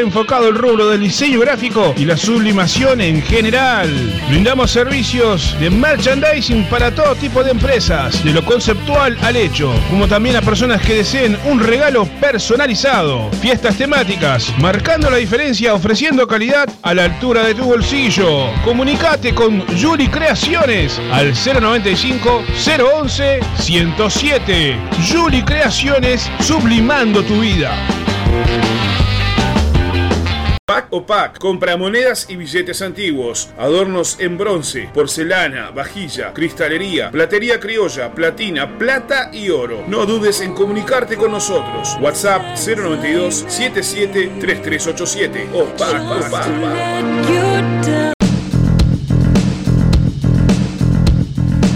enfocado al rubro del diseño gráfico y la sublimación en general. Brindamos servicios de merchandising para todo tipo de empresas, de lo conceptual al hecho, como también a personas que deseen un regalo personalizado. Fiestas temáticas, marcando la diferencia, ofreciendo calidad a la altura de tu bolsillo. Comunicate con Juli Creaciones al 095 011 107. Juli Creaciones, sublimando tu vida. Pack o compra monedas y billetes antiguos, adornos en bronce, porcelana, vajilla, cristalería, platería criolla, platina, plata y oro. No dudes en comunicarte con nosotros. WhatsApp 092 77 3387 o Pack o Pack.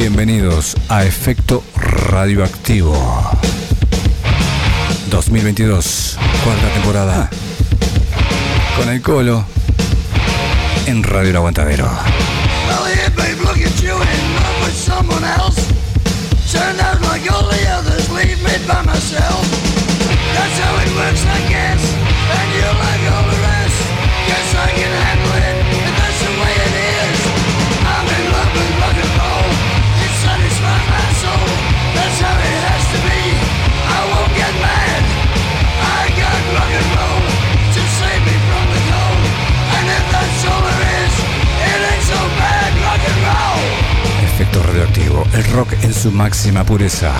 Bienvenidos a Efecto Radioactivo 2022, cuarta temporada. Con el colo en Radio El Aguantadero. Su máxima pureza.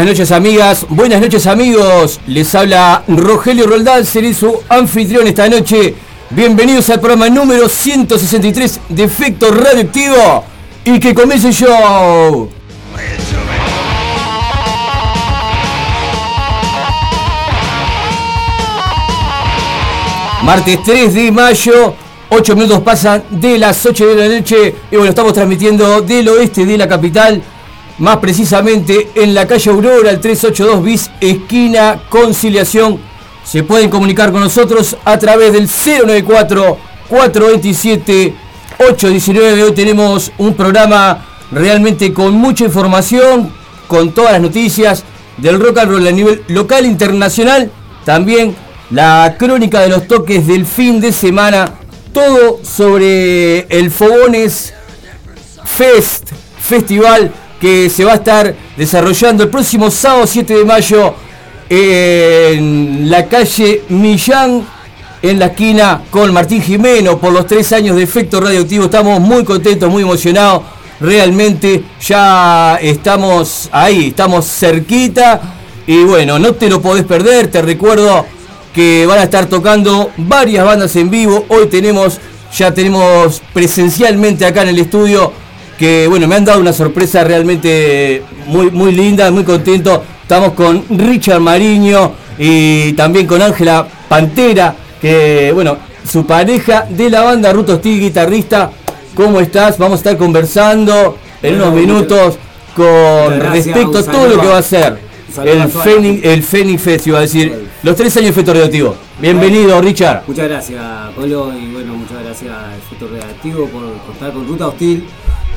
Buenas noches amigas, buenas noches amigos. Les habla Rogelio Roldán, seré su anfitrión esta noche. Bienvenidos al programa número 163 de Efecto Radioactivo. Y que comience el show. Martes 3 de mayo, 8 minutos pasan de las 8 de la noche. Y bueno, estamos transmitiendo del oeste de la capital más precisamente en la calle Aurora, el 382 bis, esquina Conciliación. Se pueden comunicar con nosotros a través del 094 427 819. Hoy tenemos un programa realmente con mucha información, con todas las noticias del rock and roll a nivel local, internacional. También la crónica de los toques del fin de semana. Todo sobre el Fogones Fest, festival que se va a estar desarrollando el próximo sábado 7 de mayo en la calle Millán, en la esquina con Martín Jimeno, por los tres años de efecto radioactivo. Estamos muy contentos, muy emocionados. Realmente ya estamos ahí, estamos cerquita. Y bueno, no te lo podés perder. Te recuerdo que van a estar tocando varias bandas en vivo. Hoy tenemos, ya tenemos presencialmente acá en el estudio que bueno, me han dado una sorpresa realmente muy, muy linda, muy contento. Estamos con Richard Mariño y también con Ángela Pantera, que bueno, su pareja de la banda Ruto Steel, guitarrista. ¿Cómo estás? Vamos a estar conversando en unos minutos con respecto a todo lo que va a ser el Fénix, el Fénix Fest, iba a decir, los tres años de efecto radioactivo. Bienvenido, Richard. Muchas gracias, Pablo, y bueno, muchas gracias Efecto Radioactivo por, por estar con Ruta Hostil.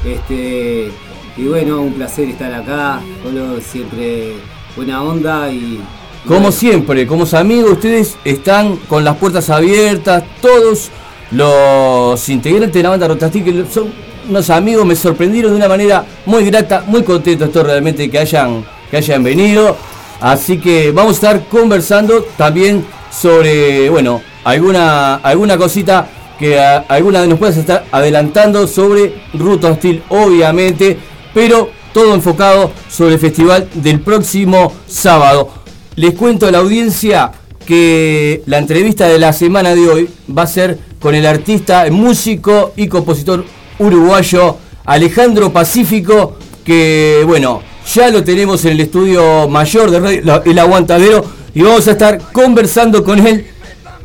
Este, y bueno, un placer estar acá, solo siempre buena onda y... Como siempre, como amigos, ustedes están con las puertas abiertas, todos los integrantes de la banda Rotastic, son unos amigos, me sorprendieron de una manera muy grata, muy contento estoy realmente que hayan, que hayan venido. Así que vamos a estar conversando también sobre, bueno, alguna, alguna cosita que alguna de nos puedas estar adelantando sobre Ruta Hostil, obviamente, pero todo enfocado sobre el festival del próximo sábado. Les cuento a la audiencia que la entrevista de la semana de hoy va a ser con el artista, músico y compositor uruguayo Alejandro Pacífico, que bueno, ya lo tenemos en el estudio mayor de Radio El Aguantadero y vamos a estar conversando con él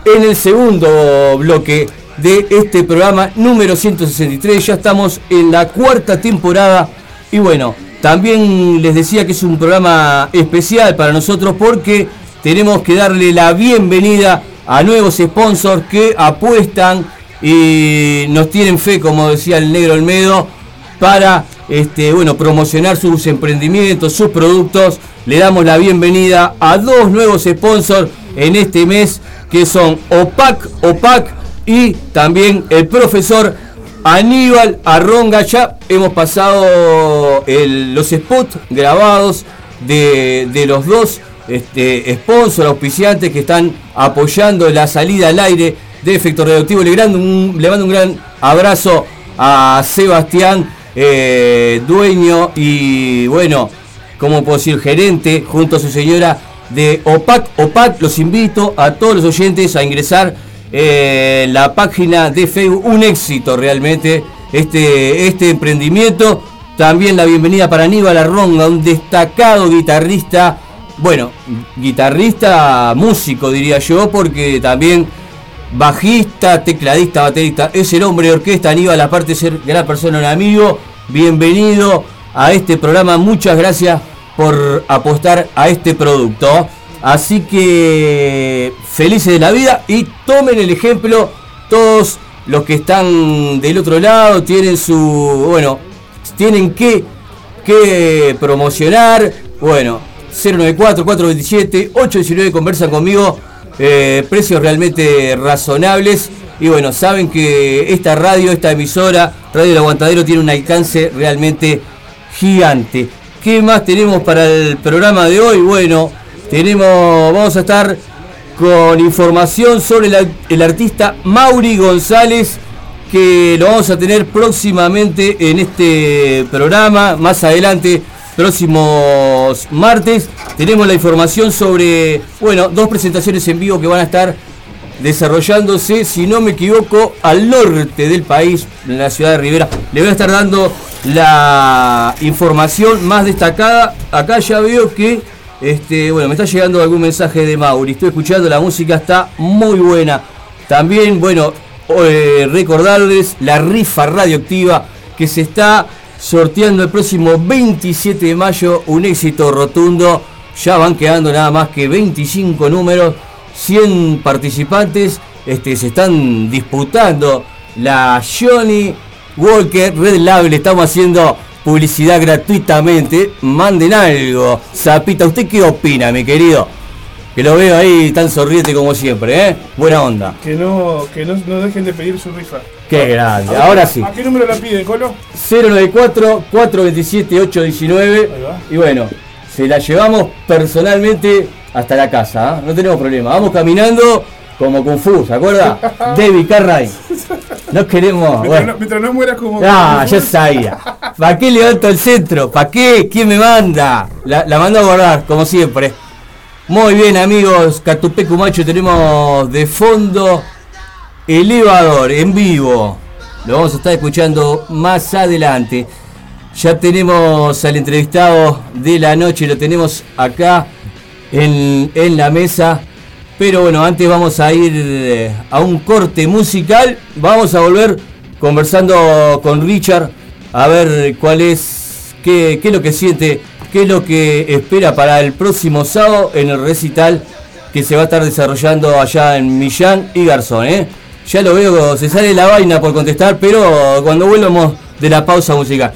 en el segundo bloque de este programa número 163. Ya estamos en la cuarta temporada y bueno, también les decía que es un programa especial para nosotros porque tenemos que darle la bienvenida a nuevos sponsors que apuestan y nos tienen fe, como decía el negro Olmedo, para este, bueno, promocionar sus emprendimientos, sus productos. Le damos la bienvenida a dos nuevos sponsors en este mes que son OPAC, OPAC y también el profesor Aníbal Arronga. Ya hemos pasado los spots grabados de, los dos este, sponsors, auspiciantes que están apoyando la salida al aire de Efecto Radioactivo. Le, mando un, gran abrazo a Sebastián, eh, dueño y bueno, como puedo decir, gerente, junto a su señora de OPAC. OPAC, los invito a todos los oyentes a ingresar eh, la página de Facebook, un éxito realmente este, este emprendimiento. También la bienvenida para Aníbal Arronga, un destacado guitarrista, bueno, guitarrista, músico diría yo, porque también bajista, tecladista, baterista, es el hombre de orquesta, Aníbal, aparte de ser gran persona, un amigo, bienvenido a este programa, muchas gracias por apostar a este producto. Así que felices de la vida y tomen el ejemplo todos los que están del otro lado, tienen su, bueno, tienen que, que promocionar, bueno, 094-427-819 conversan conmigo, eh, precios realmente razonables y bueno, saben que esta radio, esta emisora, Radio El Aguantadero tiene un alcance realmente gigante. ¿Qué más tenemos para el programa de hoy? Bueno, tenemos, vamos a estar con información sobre el artista Mauri González, que lo vamos a tener próximamente en este programa, más adelante, próximo próximos martes tenemos la información sobre, bueno, dos presentaciones en vivo que van a estar desarrollándose, si no me equivoco, al norte del país, en la ciudad de Rivera. Le voy a estar dando la información más destacada. Acá ya veo que, este, bueno, me está llegando algún mensaje de Mauri. Estoy escuchando, la música está muy buena. También, bueno, eh, recordarles la rifa radioactiva que se está sorteando el próximo 27 de mayo. Un éxito rotundo. Ya van quedando nada más que 25 números 100 participantes este, se están disputando la Johnny Walker Red Label. Estamos haciendo publicidad gratuitamente. Manden algo. Zapita, ¿usted qué opina, mi querido? Que lo veo ahí tan sonriente como siempre, ¿eh? Buena onda. Que no, que no, no dejen de pedir su rifa. Qué grande. Ahora sí. ¿A qué número la piden, Colo? 094-427-819. Y bueno, se la llevamos personalmente hasta la casa, ¿ah? no tenemos problema. Vamos caminando como Kung Fu, ¿se acuerda? David Carray. No queremos. Mientras, no, mientras no mueras como. Ah, ya sabía. ¿Para qué levanto el centro? ¿Para qué? ¿Quién me manda? La, la mando a guardar, como siempre. Muy bien, amigos. Catupecu Macho, tenemos de fondo Elevador en vivo. Lo vamos a estar escuchando más adelante. Ya tenemos al entrevistado de la noche, lo tenemos acá en, en la mesa. Pero bueno, antes vamos a ir eh, a un corte musical. Vamos a volver conversando con Richard a ver cuál es, qué, es lo que siente, qué es lo que espera para el próximo sábado en el recital que se va a estar desarrollando allá en Millán y Garzón. ¿eh? Ya lo veo, se sale la vaina por contestar, pero cuando vuelvamos de la pausa musical.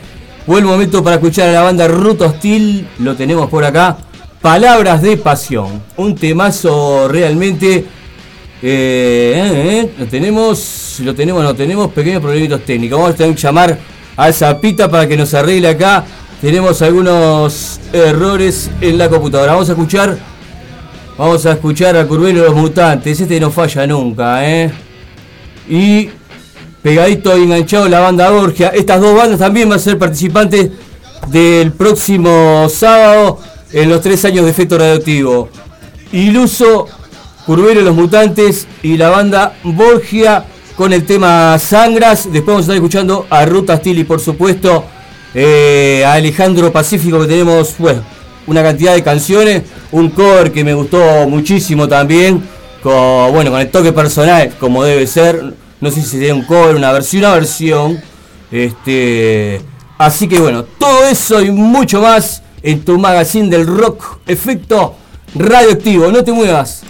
Buen momento para escuchar a la banda Ruto Hostil, lo tenemos por acá. Palabras de Pasión, un temazo realmente. Eh, eh, lo tenemos, lo tenemos, no tenemos pequeños problemitos técnicos. Vamos a tener que llamar a Zapita para que nos arregle acá. Tenemos algunos errores en la computadora. Vamos a escuchar, vamos a escuchar a Curvelo los Mutantes. Este no falla nunca, ¿eh? Y pegadito y enganchado la banda Borgia. Estas dos bandas también van a ser participantes del próximo sábado en los tres años de efecto radioactivo. Iluso, Curvero los Mutantes y la banda Borgia con el tema Sangras. Después vamos a estar escuchando a Ruta Stili, por supuesto, eh, a Alejandro Pacífico, que tenemos bueno, una cantidad de canciones. Un cover que me gustó muchísimo también, con, bueno, con el toque personal, como debe ser. No sé si sería un cover, una versión, una versión. Este, así que bueno, todo eso y mucho más en tu magazine del rock, efecto radioactivo. No te muevas.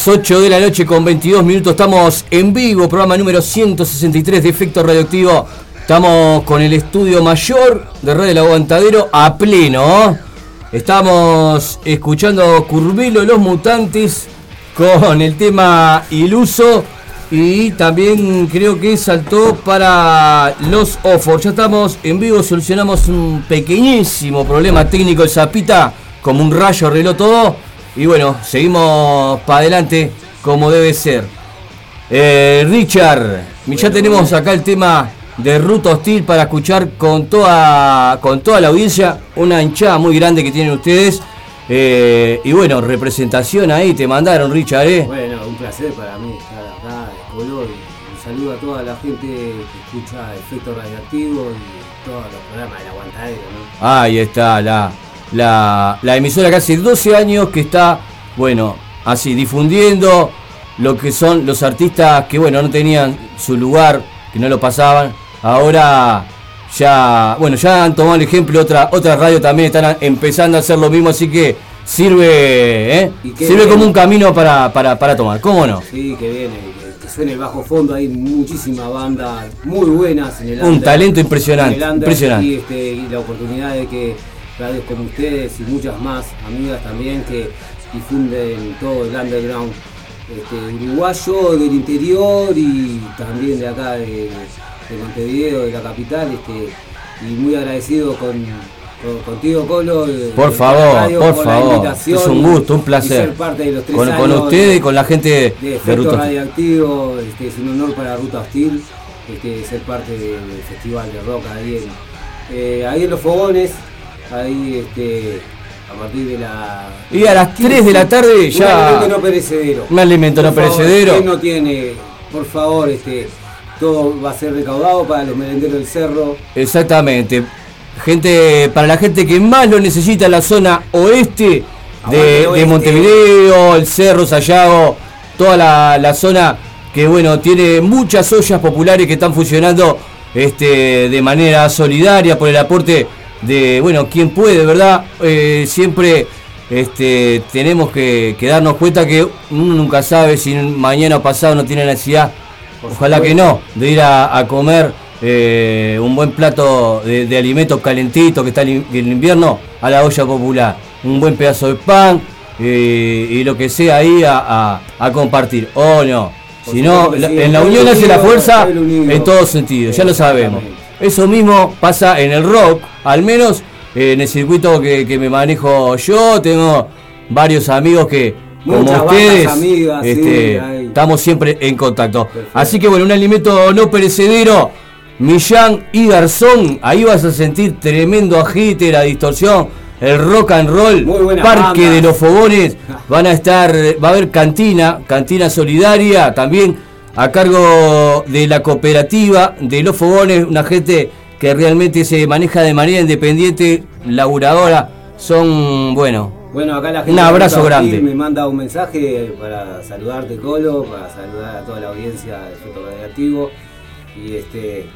Las 8 de la noche con 22 minutos estamos en vivo, programa número 163 de Efecto Radioactivo. Estamos con el estudio mayor de Radio El Aguantadero a pleno. Estamos escuchando Curvelo Los Mutantes con el tema Iluso y también creo que saltó para los Ofor. Ya estamos en vivo, solucionamos un pequeñísimo problema técnico. El Zapita, como un rayo, arregló todo. Y bueno, seguimos para adelante como debe ser. Eh, Richard, ya tenemos acá el tema de Ruta Hostil para escuchar con toda, con toda la audiencia. Una hinchada muy grande que tienen ustedes. Eh, y bueno, representación ahí, te mandaron, Richard, ¿eh? Bueno, un placer para mí estar acá de color. Un saludo a toda la gente que escucha Efecto Radioactivo y todos los programas del aguantadero, ¿no? Ahí está, la, la, la emisora que hace 12 años que está, bueno, así, difundiendo lo que son los artistas que, bueno, no tenían su lugar, que no lo pasaban. Ahora ya, bueno, ya han tomado el ejemplo, otra, otras radios también están empezando a hacer lo mismo, así que sirve, ¿eh? Sirve bien. como un camino para, para, para tomar, ¿cómo no? Sí, que viene, que, que suene el bajo fondo, hay muchísimas bandas muy buenas en el Un under, talento impresionante, under, impresionante. Y, este, y la oportunidad de que radios como ustedes y muchas más amigas también que difunden todo el underground este, uruguayo del interior y también de acá de, de Montevideo, de la capital, este, y muy agradecido con, con- contigo Colo. Por favor, radio, por favor. Es un gusto, un placer. ser parte de los tres Con, con ustedes de- y con la gente de de Ruta. radioactivo, este, es un honor para Ruta Hostil este, ser parte del festival de rock ahí en, eh, ahí en los fogones, ahí este, a partir de la... Y a las 3 de la tarde Un ya- alimento no perecedero. Un alimento no Por favor, perecedero. ¿quién no tiene, por favor, este, todo va a ser recaudado para los merenderos del cerro. Exactamente. Gente, para la gente que más lo necesita en la zona oeste de, de. Montevideo, el Cerro, Sayago, toda la, la zona que bueno, tiene muchas ollas populares que están funcionando este, de manera solidaria por el aporte de, bueno, quien puede, ¿verdad? Eh, siempre este, tenemos que, que darnos cuenta que uno nunca sabe si mañana o pasado no tiene necesidad, ojalá que no, de ir a, a comer eh, un buen plato de, de alimentos calentitos que está el, el invierno a la olla popular, un buen pedazo de pan eh, y lo que sea ahí a, a- a compartir, o no. Si no, en la unión hace la fuerza en todos sentidos, ya lo sabemos. Eso mismo pasa en el rock, al menos eh, en el circuito que, que me manejo yo, tengo varios amigos que, como Muchas bandas ustedes, amigas, este, estamos siempre en contacto. Perfecto. Así que bueno, un alimento no perecedero, Millán y Garzón, ahí vas a sentir tremendo agite, la distorsión, el rock and roll, Parque de los Fogones, van a estar, va a haber cantina, cantina solidaria, también a cargo de la cooperativa de los Fogones, una gente que realmente se maneja de manera independiente, laburadora, son, bueno, Bueno, acá la gente Un abrazo grande. Me manda un mensaje para saludarte Colo, para saludar a toda la audiencia de Efecto Radioactivo y este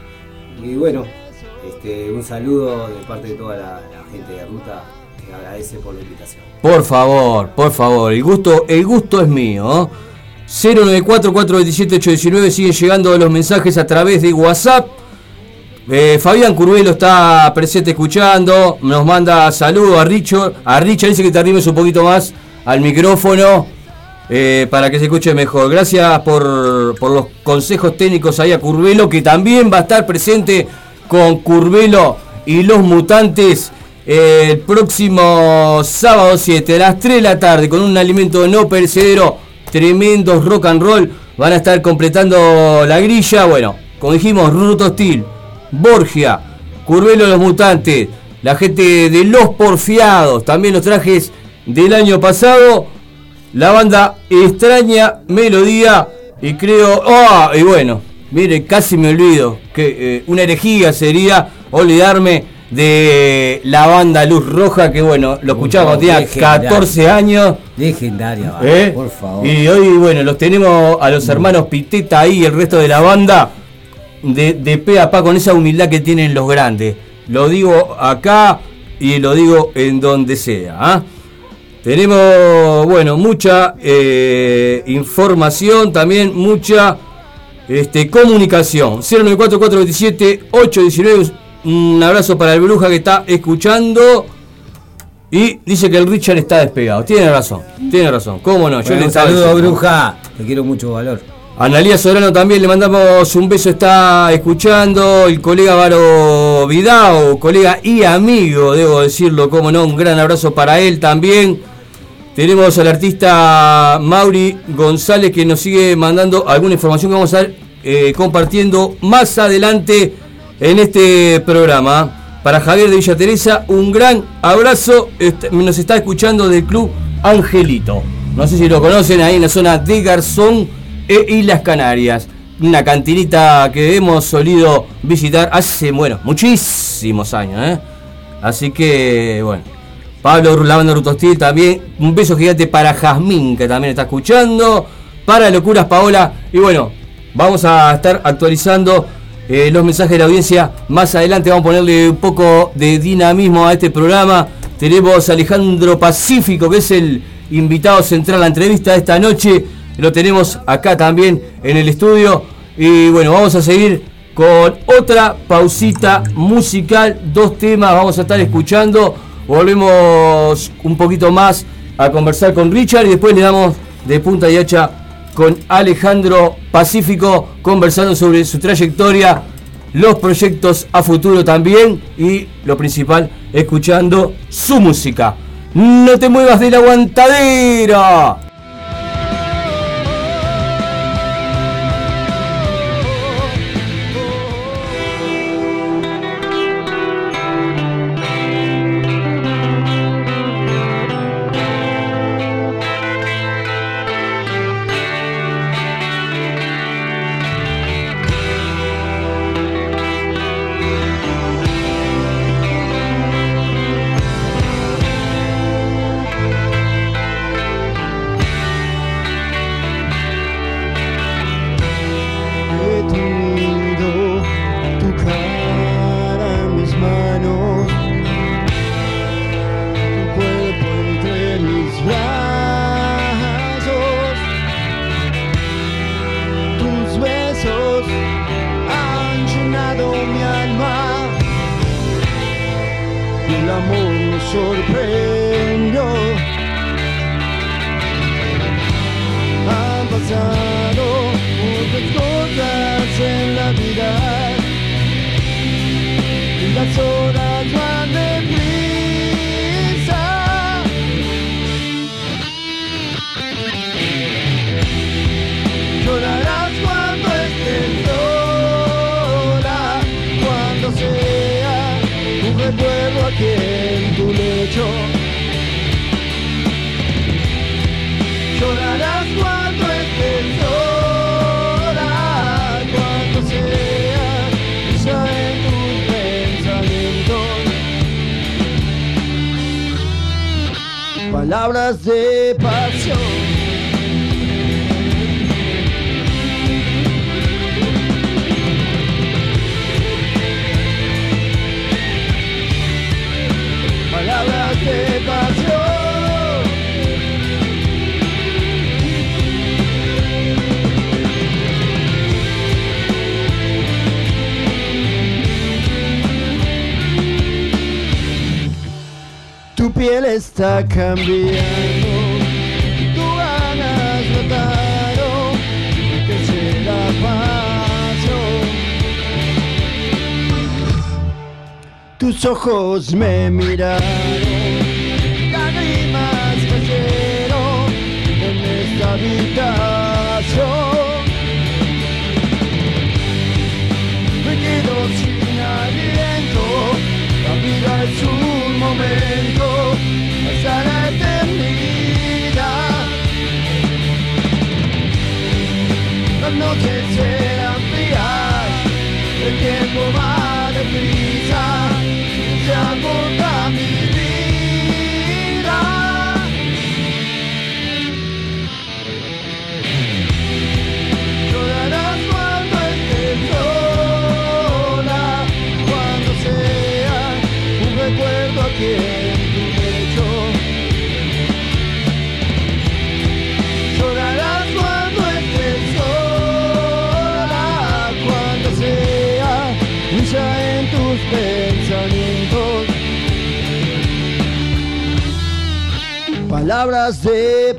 y bueno, este un saludo de parte de toda la, la gente de Ruta que agradece por la invitación. Por favor, por favor, el gusto, el gusto es mío. 094-427-819 siguen llegando los mensajes a través de WhatsApp. Eh, Fabián Curvelo está presente escuchando, nos manda saludos a Richard. A Richard dice que te arrimes un poquito más al micrófono eh, para que se escuche mejor. Gracias por, por los consejos técnicos ahí a Curvelo, que también va a estar presente con Curvelo y los mutantes eh, el próximo sábado 7 a las 3 de la tarde con un alimento no perecedero, tremendos rock and roll. Van a estar completando la grilla. Bueno, como dijimos, Ruto Hostil, Borgia, Curvelo los mutantes, la gente de los porfiados, también los trajes del año pasado la banda Extraña Melodía y creo, ah, y bueno, mire, casi me olvido que eh, una herejía sería olvidarme de la banda Luz Roja, que bueno, lo escuchaba cuando tenía legendario. 14 años. Legendaria, ¿eh? por favor. Y hoy, bueno, los tenemos a los hermanos Piteta ahí y el resto de la banda de, de pe a pa con esa humildad que tienen los grandes. Lo digo acá y lo digo en donde sea. ¿ah? Tenemos, bueno, mucha eh, información, también mucha este, comunicación. 094-427-819. Un abrazo para el Bruja que está escuchando. Y dice que el Richard está despegado. Tiene razón, tiene razón. ¿Cómo no? Yo Bueno, le un saludo, bruja. Te quiero mucho valor. Analía Sobrano también le mandamos un beso, está escuchando. El colega Varo Vidao, colega y amigo, debo decirlo, cómo no. Un gran abrazo para él también. Tenemos al artista Mauri González que nos sigue mandando alguna información que vamos a estar eh, compartiendo más adelante en este programa. Para Javier de Villa Teresa, un gran abrazo. Est- Nos está escuchando del Club Angelito. No sé si lo conocen ahí en la zona de Garzón e Islas Canarias. Una cantinita que hemos solido visitar hace, bueno, muchísimos años. ¿eh? Así que, bueno. Pablo Lavanda Rutostil también. Un beso gigante para Jazmín, que también está escuchando. Para Locuras Paola. Y bueno, vamos a estar actualizando eh, los mensajes de la audiencia. Más adelante vamos a ponerle un poco de dinamismo a este programa. Tenemos a Alejandro Pacífico, que es el invitado central a la entrevista de esta noche. Lo tenemos acá también en el estudio. Y bueno, vamos a seguir con otra pausita musical. Dos temas vamos a estar escuchando. Volvemos un poquito más a conversar con Richard y después le damos de punta y hacha con Alejandro Pacífico conversando sobre su trayectoria, los proyectos a futuro también y lo principal, escuchando su música. No te muevas de la aguantadera. Está cambiando, tu ganas notaron que será paso. Tus ojos me miraron, no quisiera enfriar, el tiempo va deprisa, se agota mi Palabras de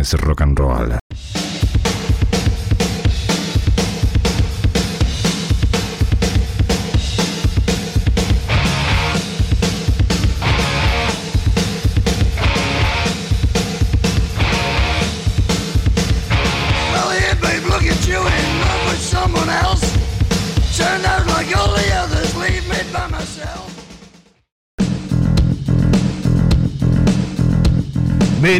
es rock and roll.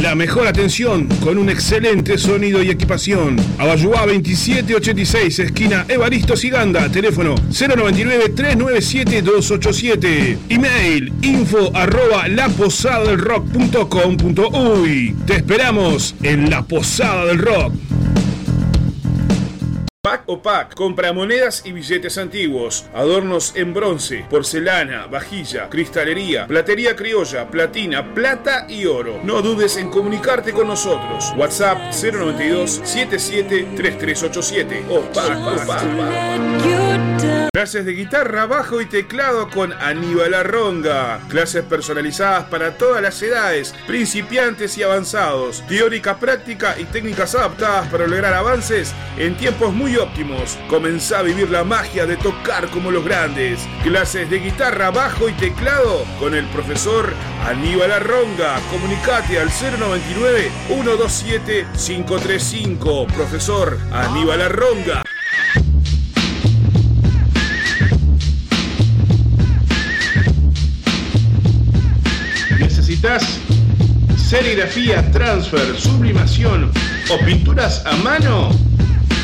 La mejor atención con un excelente sonido y equipación. Abayuá 2786, esquina Evaristo Siganda. Teléfono 099-397-287. Email info arroba laposadadelrock.com.uy. Te esperamos en la Posada del Rock. Pack o Pack, compra monedas y billetes antiguos, adornos en bronce, porcelana, vajilla, cristalería, platería criolla, platina, plata y oro. No dudes en comunicarte con nosotros. WhatsApp 092 77 3387 o Pack o Pack. Clases de guitarra, bajo y teclado con Aníbal Arronga. Clases personalizadas para todas las edades, principiantes y avanzados. Teórica, práctica y técnicas adaptadas para lograr avances en tiempos muy óptimos. Comenzá a vivir la magia de tocar como los grandes. Clases de guitarra, bajo y teclado con el profesor Aníbal Arronga. Comunicate al 099 127 535. Profesor Aníbal Arronga. ¿Necesitas serigrafía, transfer, sublimación o pinturas a mano?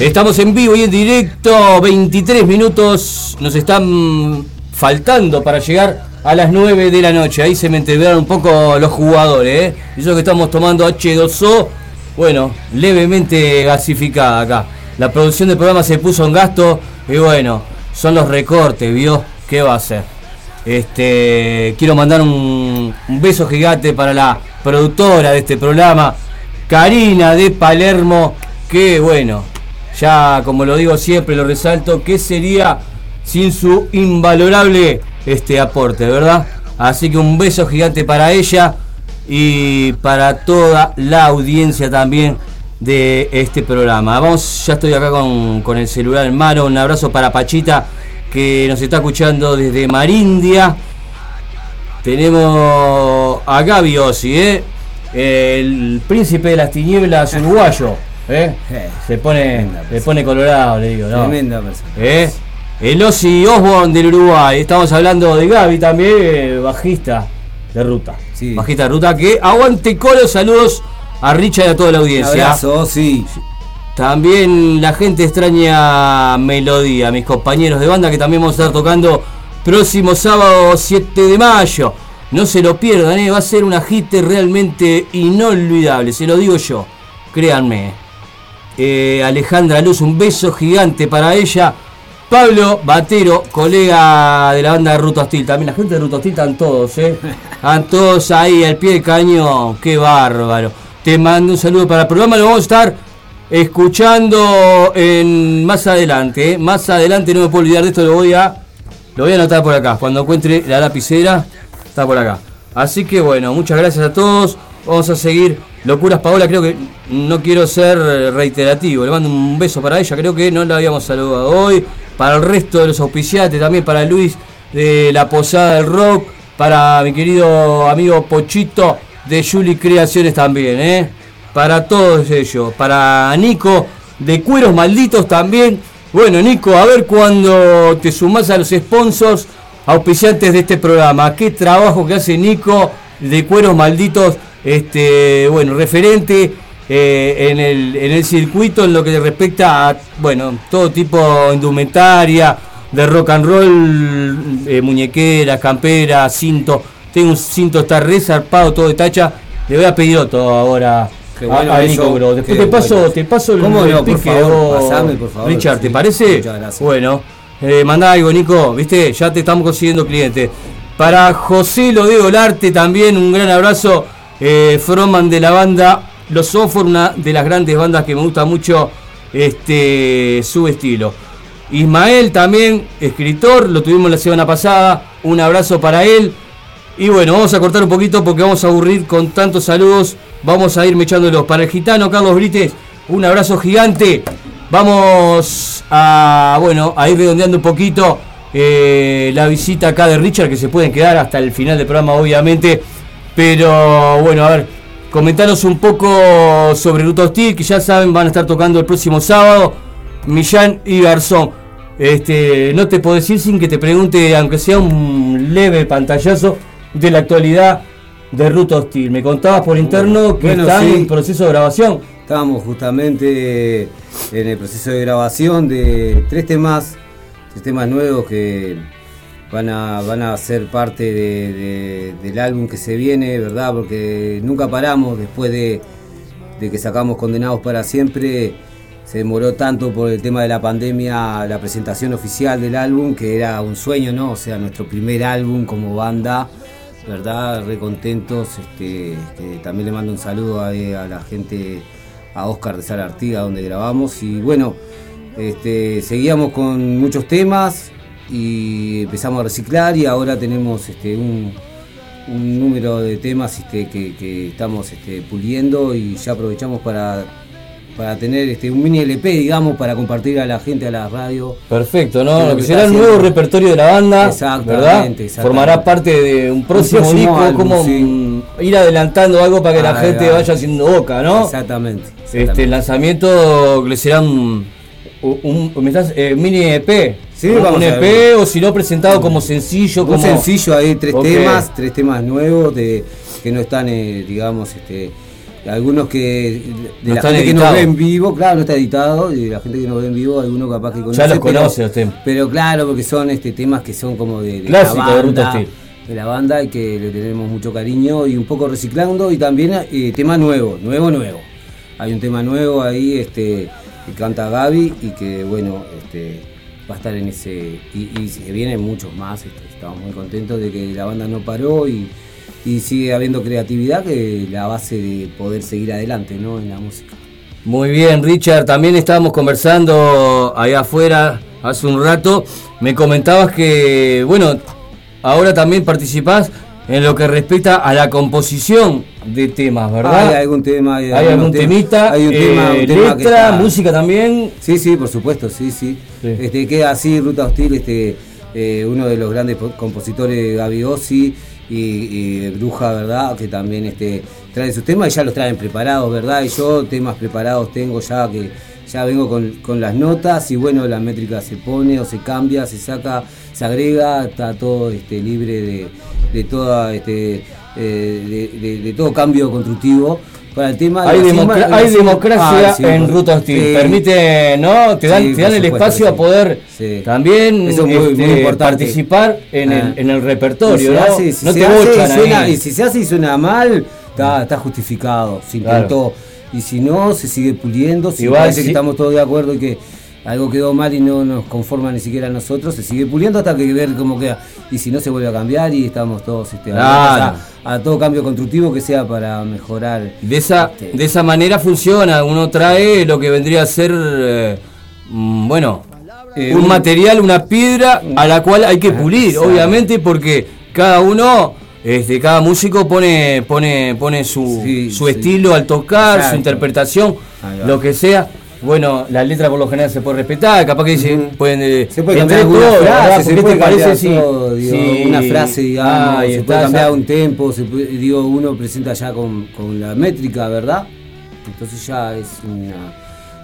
Estamos en vivo y en directo, 23 minutos nos están faltando para llegar a las 9 de la noche. Ahí se me entregaron un poco los jugadores, ¿eh? Eso que estamos tomando H2O, bueno, levemente gasificada acá. La producción del programa se puso en gasto y bueno, son los recortes, ¿vio? ¿Qué va a hacer? Este, quiero mandar un, un beso gigante para la productora de este programa, Karina de Palermo, que bueno, ya como lo digo siempre, lo resalto, ¿qué sería sin su invalorable este aporte, verdad? Así que un beso gigante para ella y para toda la audiencia también de este programa. Vamos, ya estoy acá con, con el celular en mano, un abrazo para Pachita que nos está escuchando desde Marindia. Tenemos a Gaby Ossi, ¿eh? el príncipe de las tinieblas uruguayo. ¿Eh? Se pone, se pone colorado, le digo. ¿no? Tremenda persona. ¿Eh? El Ozzy Osbourne del Uruguay. Estamos hablando de Gaby también, eh, bajista de ruta. Sí. Bajista de ruta que aguante colo. Saludos a Richard y a toda la Un audiencia. abrazo, sí. También la gente extraña melodía, mis compañeros de banda que también vamos a estar tocando próximo sábado 7 de mayo. No se lo pierdan, ¿eh? va a ser una hit realmente inolvidable, se lo digo yo, créanme. Eh, Alejandra Luz, un beso gigante para ella. Pablo Batero, colega de la banda de Ruto Hostil. También la gente de Ruto Hostil están todos, ¿eh? Están todos ahí al pie del cañón. Qué bárbaro. Te mando un saludo para el programa. Lo vamos a estar escuchando en más adelante. ¿eh? Más adelante, no me puedo olvidar de esto. Lo voy a, lo voy a anotar por acá. Cuando encuentre la lapicera, está por acá. Así que bueno, muchas gracias a todos. Vamos a seguir. Locuras Paola, creo que no quiero ser reiterativo. Le mando un beso para ella. Creo que no la habíamos saludado hoy. Para el resto de los auspiciantes, también para Luis de la Posada del Rock. Para mi querido amigo Pochito de Juli Creaciones también, ¿eh? Para todos ellos. Para Nico de Cueros Malditos también. Bueno, Nico, a ver cuando te sumás a los sponsors auspiciantes de este programa. Qué trabajo que hace Nico de Cueros Malditos, este, bueno, referente eh, en, el, en el circuito en lo que respecta a, bueno, todo tipo de indumentaria, de rock and roll, eh, muñequeras, camperas, cinto. Tengo un cinto, está re zarpado, todo de tacha. Le voy a pedir otro ahora a- bueno a, eso, Nico, bro. Después te paso, bueno. te paso el, ¿Cómo el no? Por favor, vos, pasame, por favor, Richard, ¿te parece? Muchas gracias. Bueno, eh, mandá algo, Nico, viste, ya te estamos consiguiendo clientes. Para José Lo de Olarte también un gran abrazo. Eh, frontman de la banda Los Software, una de las grandes bandas que me gusta mucho este su estilo. Ismael también, escritor, lo tuvimos la semana pasada. Un abrazo para él. Y bueno, vamos a cortar un poquito porque vamos a aburrir con tantos saludos. Vamos a ir mechándolos. Para el gitano Carlos Brites, un abrazo gigante. Vamos a, bueno, a ir redondeando un poquito eh, la visita acá de Richard, que se pueden quedar hasta el final del programa, obviamente. Pero bueno, a ver, comentanos un poco sobre Ruta Hostil, que ya saben, van a estar tocando el próximo sábado. Millán y Garzón. Este, no te puedo decir sin que te pregunte, aunque sea un leve pantallazo, de la actualidad de Ruta Hostil. Me contabas por interno que Bueno, están sí. en proceso de grabación. Estábamos justamente en el proceso de grabación de tres temas, tres temas nuevos que van a, van a ser parte de- de- del álbum que se viene, ¿verdad? Porque nunca paramos después de, de que sacamos Condenados para Siempre. Se demoró tanto por el tema de la pandemia la presentación oficial del álbum, que era un sueño, ¿no? O sea, nuestro primer álbum como banda, ¿verdad? Re contentos. Este, que también le mando un saludo a, la gente, a Oscar de Sala Artiga, donde grabamos. Y bueno, este, seguíamos con muchos temas y empezamos a reciclar y ahora tenemos este, un, un número de temas este, que, que estamos este, puliendo y ya aprovechamos para para tener este, un mini LP, digamos, para compartir a la gente, a la radio. Perfecto, ¿no? lo que que será el nuevo repertorio de la banda, Exactamente, ¿verdad? exactamente. Formará parte de un próximo, próximo disco, álbum, como sí. ir adelantando algo para que la gente va. vaya haciendo boca, ¿no? Exactamente. Este, el lanzamiento le será un, un- un-. Eh, mini EP. Sí, un vamos a EP o si no presentado como sencillo, como Un sencillo, hay tres temas, tres temas nuevos de, que no están, eh, digamos, este, algunos que de No la gente que nos ve en vivo, claro, no está editado, y de la gente que nos ve en vivo, algunos capaz que conoce. Ya los conoce los temas. Pero claro, porque son este temas que son como de, de Clásico la banda, de la banda y que le tenemos mucho cariño y un poco reciclando y también eh, tema nuevo, nuevo, nuevo. Hay un tema nuevo ahí, este, que canta Gaby y que bueno, este, va a estar en ese. Y, se vienen muchos más, este, estamos muy contentos de que la banda no paró y, y sigue habiendo creatividad que la base de poder seguir adelante ¿no? en la música. Muy bien, Richard. También estábamos conversando allá afuera hace un rato. Me comentabas que, bueno, ahora también participás en lo que respecta a la composición de temas, ¿verdad? Hay algún tema, hay, ¿Hay algún temita? hay un tema, eh, un tema que letra, está- música también. Sí, sí, por supuesto, sí, sí. Sí. Este, queda así, Ruta Hostil, este, eh, uno de los grandes po- compositores, Gaby Ossi y, y Bruja, ¿verdad? Que también este, traen sus temas y ya los traen preparados, ¿verdad? Y yo temas preparados tengo ya que ya vengo con, con las notas y bueno, la métrica se pone o se cambia, se saca, se agrega, está todo este, libre de, de toda este, eh, de, de- de todo cambio constructivo. Para el tema Hay, democra- lo hay democracia Ah, sí, en Ruta Hostil. sí. Permite, ¿no? Te dan, Sí, te dan el supuesto espacio a poder también Eso es muy- muy este, importante. participar en, Ah. el, en el repertorio, ¿no? hace, si no se te hace y bochan suena- ahí. y si se hace y suena mal, está, está justificado, se Claro. Y si no, se sigue puliendo. Si Igual parece sí. que estamos todos de acuerdo y que algo quedó mal y no nos conforma ni siquiera a nosotros, se sigue puliendo hasta que ver cómo queda. Y si no, se vuelve a cambiar y estamos todos este, Claro. a, a todo cambio constructivo que sea para mejorar. De esa, este, de esa manera funciona, uno trae lo que vendría a ser, eh, mm, bueno, Eh, un un- material, una piedra a la cual hay que pulir, Exacto. obviamente, porque cada uno, este, cada músico pone, pone, pone su, Sí, su sí. estilo al tocar, su interpretación, lo que sea. Bueno, la letra por lo general se puede respetar, capaz que dice, Ujú. pueden eh, Se puede cambiar frase, se Porque puede cambiar si, todo, digo, si- una frase, digamos, se está, puede cambiar ya- un tempo, se puede- digo, uno presenta ya con, con la métrica, ¿verdad? Entonces ya es una,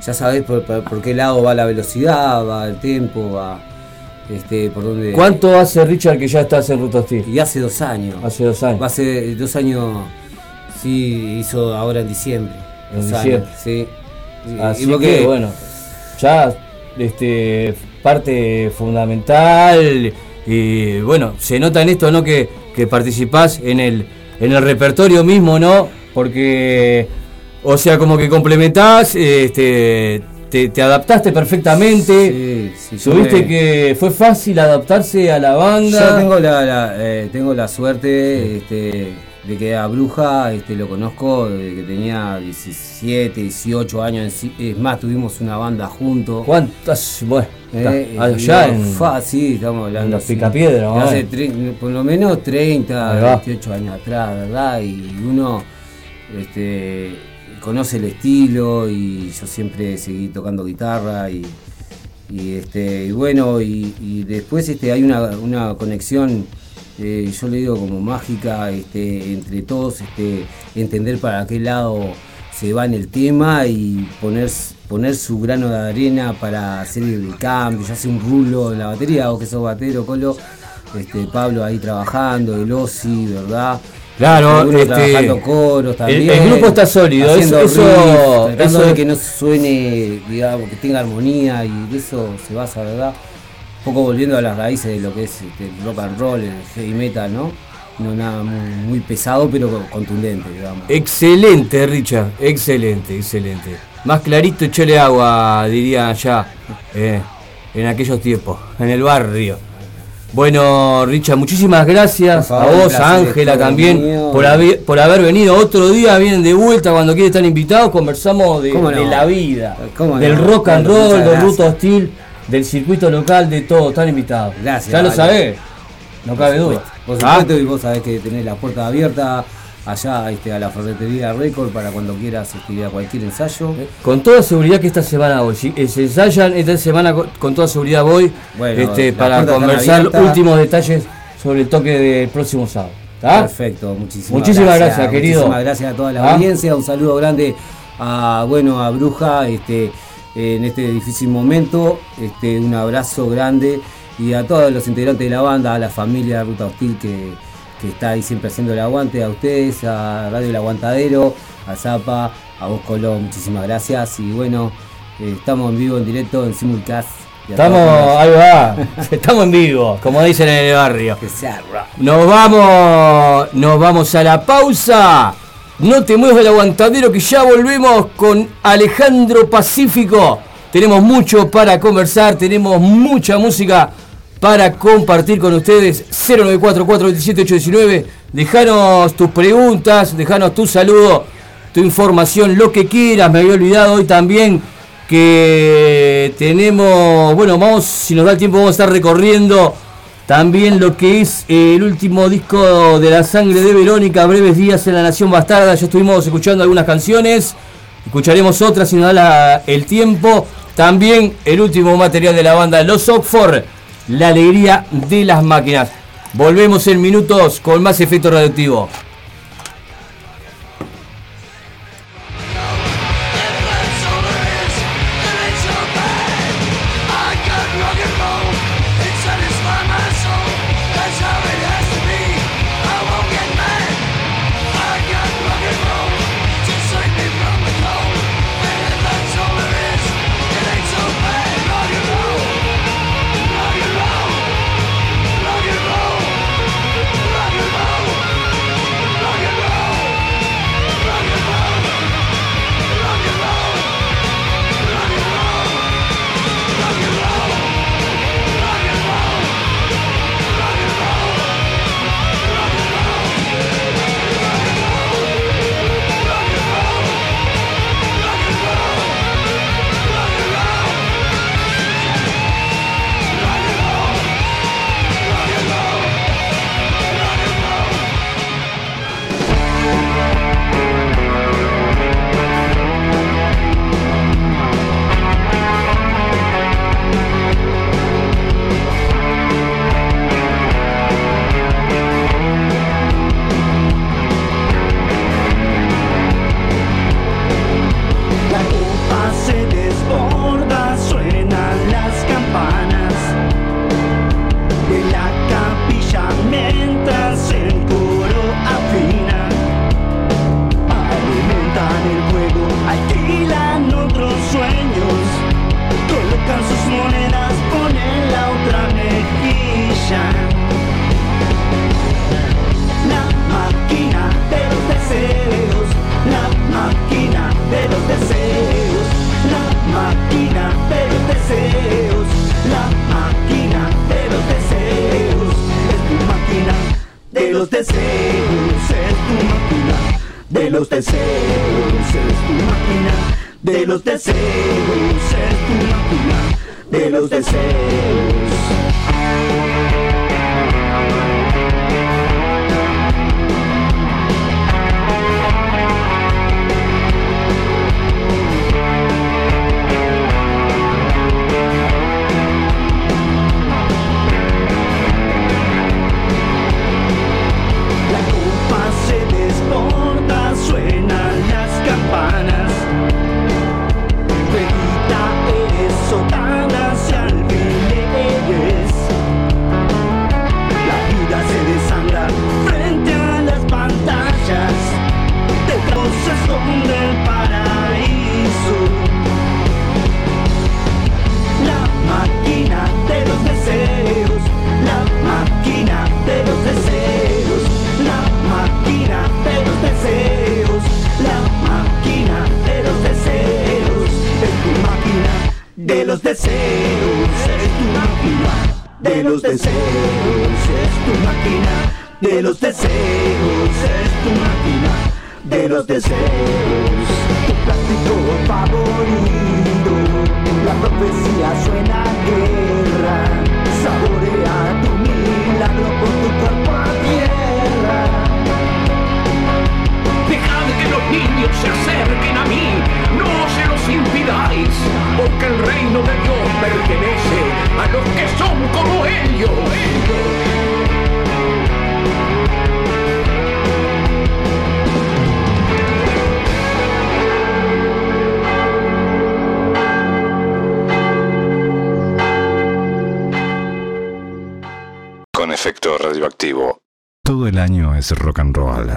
ya sabes por, por- por qué lado va la velocidad, va el tempo, va este, por dónde. ¿Cuánto hace Richard que ya estás en Ruta Hostil? Y hace dos años. Hace dos años. Ser dos años, sí, hizo ahora en diciembre. En diciembre. años, sí. Así y porque- que bueno, ya este parte fundamental y bueno, se nota en esto, ¿no? Que, que participás en el, en el repertorio mismo, ¿no? Porque, o sea, como que complementás, este, te, te adaptaste perfectamente. Sí, sí, yo Tuviste me- que fue fácil adaptarse a la banda. Yo tengo la, la, eh, tengo la suerte este, de que a Bruja este, lo conozco desde que tenía 17, 18 años. sí. Es más, tuvimos una banda juntos. ¿Cuántas? Bueno, Eh, allá digo, en, fa, sí, estamos hablando. en los sí. Picapiedra, ¿no? Hace tre- por lo menos 30, Ahí va. 28 años atrás, ¿verdad? Y uno este, conoce el estilo y yo siempre seguí tocando guitarra y, este, y bueno, y, y después este, hay una, una conexión, eh, yo le digo como mágica, este, entre todos, este, entender para qué lado se va en el tema y poner, poner su grano de arena para hacer el cambio, ya sea un rulo en la batería, o que sos batero, Colo, este, Pablo ahí trabajando, el Osi, ¿verdad? Claro, este, trabajando coros el- también. el grupo está sólido, haciendo eso- riff, eso- tratando eso de es- que no suene, digamos, que tenga armonía y eso se basa, ¿verdad? Un poco volviendo a las raíces de lo que es este, el rock and roll, el heavy metal, ¿no? No nada muy, muy pesado, pero contundente, digamos. Excelente, Richard. Excelente, excelente. Más clarito, echale agua, diría allá, eh, en aquellos tiempos, en el barrio. Bueno, Richard, muchísimas gracias a vos, a Ángela también, por haber, por haber venido. Otro día vienen de vuelta cuando quieren estar invitados, conversamos de, ¿Cómo no? de la vida, ¿Cómo del no? rock and roll, del gracias. ruto hostil, del circuito local, de todo, están invitados. Gracias, Ya lo sabés, no cabe duda. Por ¿Ah? y vos sabés que tenés la puerta abierta allá este, a la ferretería Record para cuando quieras escribir a cualquier ensayo. Con toda seguridad que esta semana voy. Si eh, se ensayan, esta semana con, toda seguridad voy Bueno, este, para conversar últimos detalles sobre el toque del próximo sábado. ¿tá? Perfecto, muchísimas, Muchísimas gracias, querido. Muchísimas gracias a toda la ¿Ah? audiencia, un saludo grande a bueno a Bruja, este, en este difícil momento, este, un abrazo grande y a todos los integrantes de la banda, a la familia de Ruta Hostil que, que está ahí siempre haciendo el aguante, a ustedes, a Radio El Aguantadero, a Zapa, a vos Colón, muchísimas gracias y bueno, eh, estamos en vivo, en directo, en Simulcast. Estamos, ahí va, estamos en vivo, como dicen en el barrio. Nos vamos, nos vamos a la pausa. No te muevas del aguantadero que ya volvemos con Alejandro Pacífico. Tenemos mucho para conversar, tenemos mucha música para compartir con ustedes. 094-427-819. Dejanos tus preguntas, dejanos tu saludo, tu información, lo que quieras. Me había olvidado hoy también que tenemos, bueno, vamos, si nos da el tiempo, vamos a estar recorriendo también lo que es el último disco de la sangre de Verónica, Breves Días en la Nación Bastarda. Ya estuvimos escuchando algunas canciones, escucharemos otras si nos da el tiempo. También el último material de la banda Los Oxford, La Alegría de las Máquinas. Volvemos en minutos con más efecto radioactivo. Los deseos, es tu máquina de los deseos, es tu máquina de los deseos. Los deseos, es tu máquina. De los deseos, es tu máquina. De los deseos, es tu máquina. De los deseos, tu plástico favorito, la profecía suena a guerra, saborea tu milagro por tu cuerpo niños se acerquen a mí, no se los impidáis, porque el reino de Dios pertenece a los que son como ellos. Con efecto radioactivo. Todo el año es rock and roll.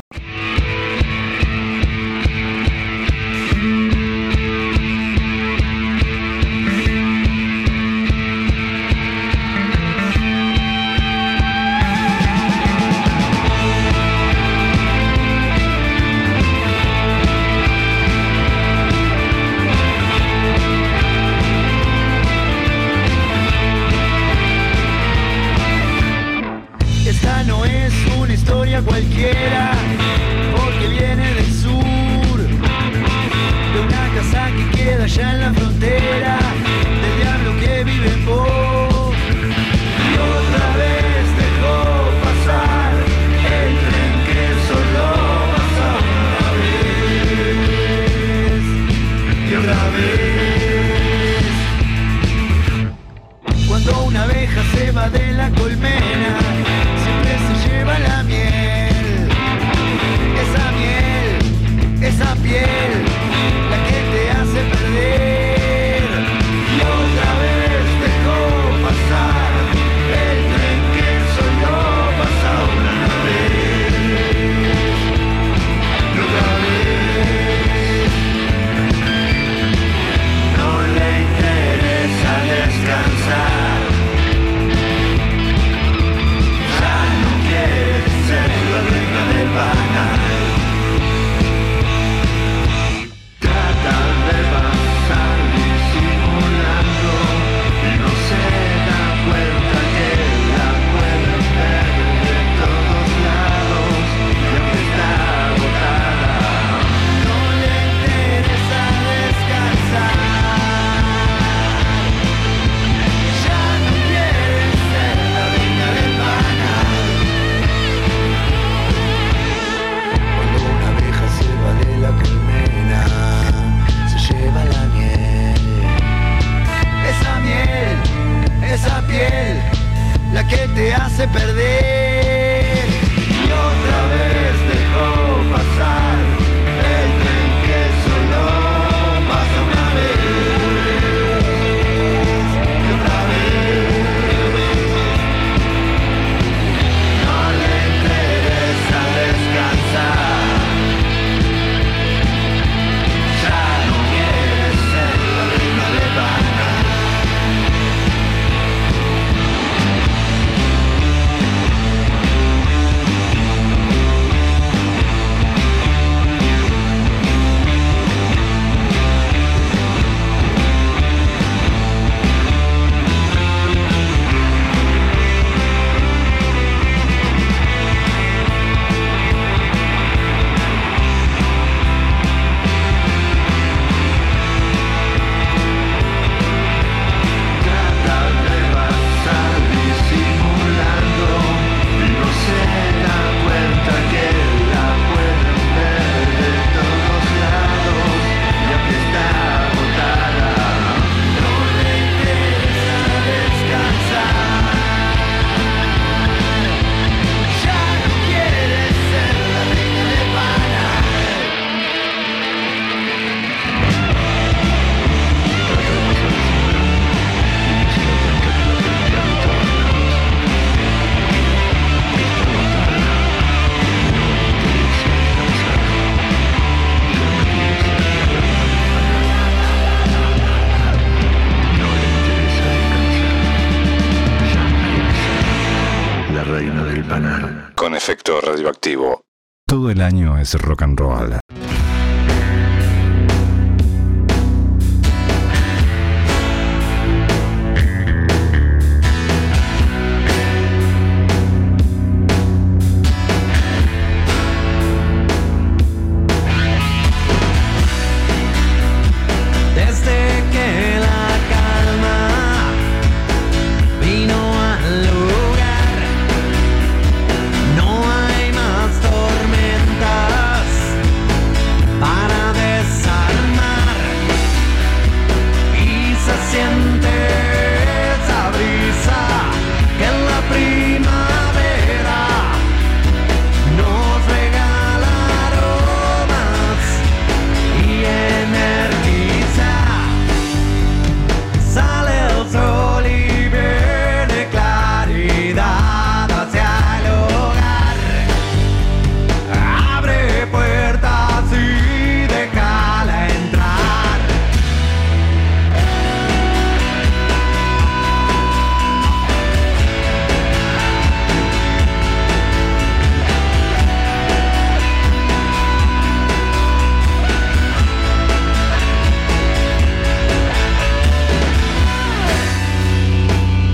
Es rock and roll.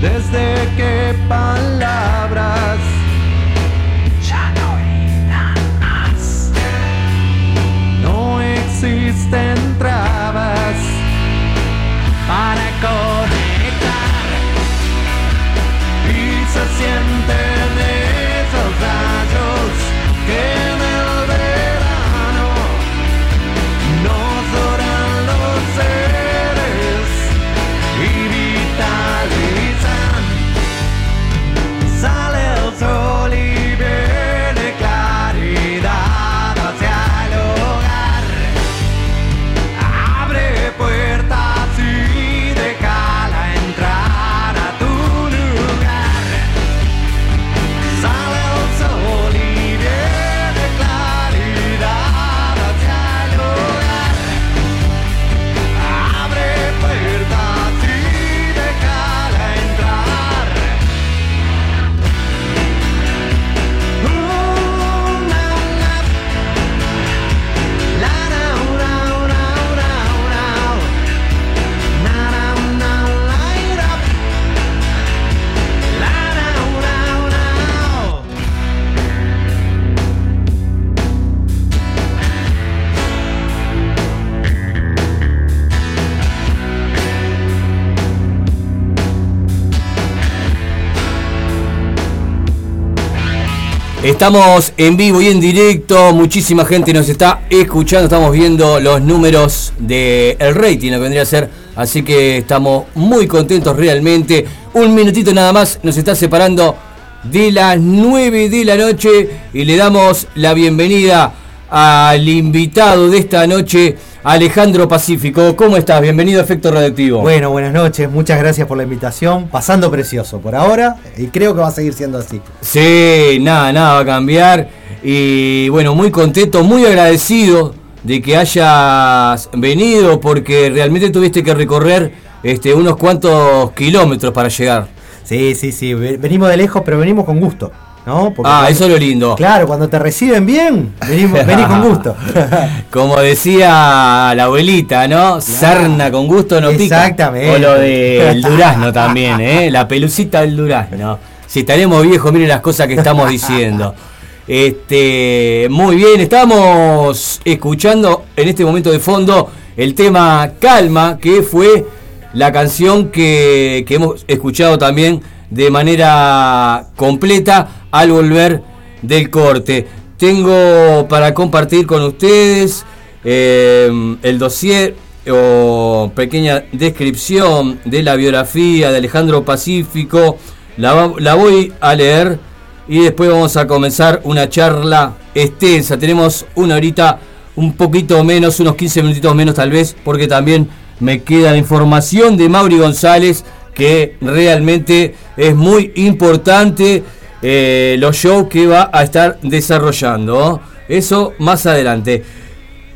desde que palas Estamos en vivo y en directo, muchísima gente nos está escuchando, estamos viendo los números del el rating, lo que vendría a ser, así que estamos muy contentos realmente. Un minutito nada más nos está separando de las 9 de la noche y le damos la bienvenida al invitado de esta noche, Alejandro Pacífico. ¿Cómo estás? Bienvenido a Efecto Radioactivo. Bueno, buenas noches, muchas gracias por la invitación. Pasando precioso por ahora y creo que va a seguir siendo así. Sí, nada, nada va a cambiar. Y bueno, muy contento, muy agradecido de que hayas venido porque realmente tuviste que recorrer este, unos cuantos kilómetros para llegar. Sí, sí, sí, ve- venimos de lejos, pero venimos con gusto. ¿No? Porque Ah, cuando- eso es lo lindo. Claro, cuando te reciben bien, venimos, venís con gusto. Como decía la abuelita, ¿no? Sarna con gusto no pica. Exactamente. O lo del durazno también, ¿eh? La pelucita del durazno. Si estaremos viejos, miren las cosas que estamos diciendo. Este, muy bien, estamos escuchando en este momento de fondo el tema Calma, que fue la canción que, que hemos escuchado también de manera completa al volver del corte. Tengo para compartir con ustedes eh, el dossier o pequeña descripción de la biografía de Alejandro Pacífico. La, voy a leer y después vamos a comenzar una charla extensa. Tenemos una horita un poquito menos, unos 15 minutitos menos tal vez, porque también me queda la información de Mauri González, que realmente es muy importante eh, los shows que va a estar desarrollando. Eso más adelante.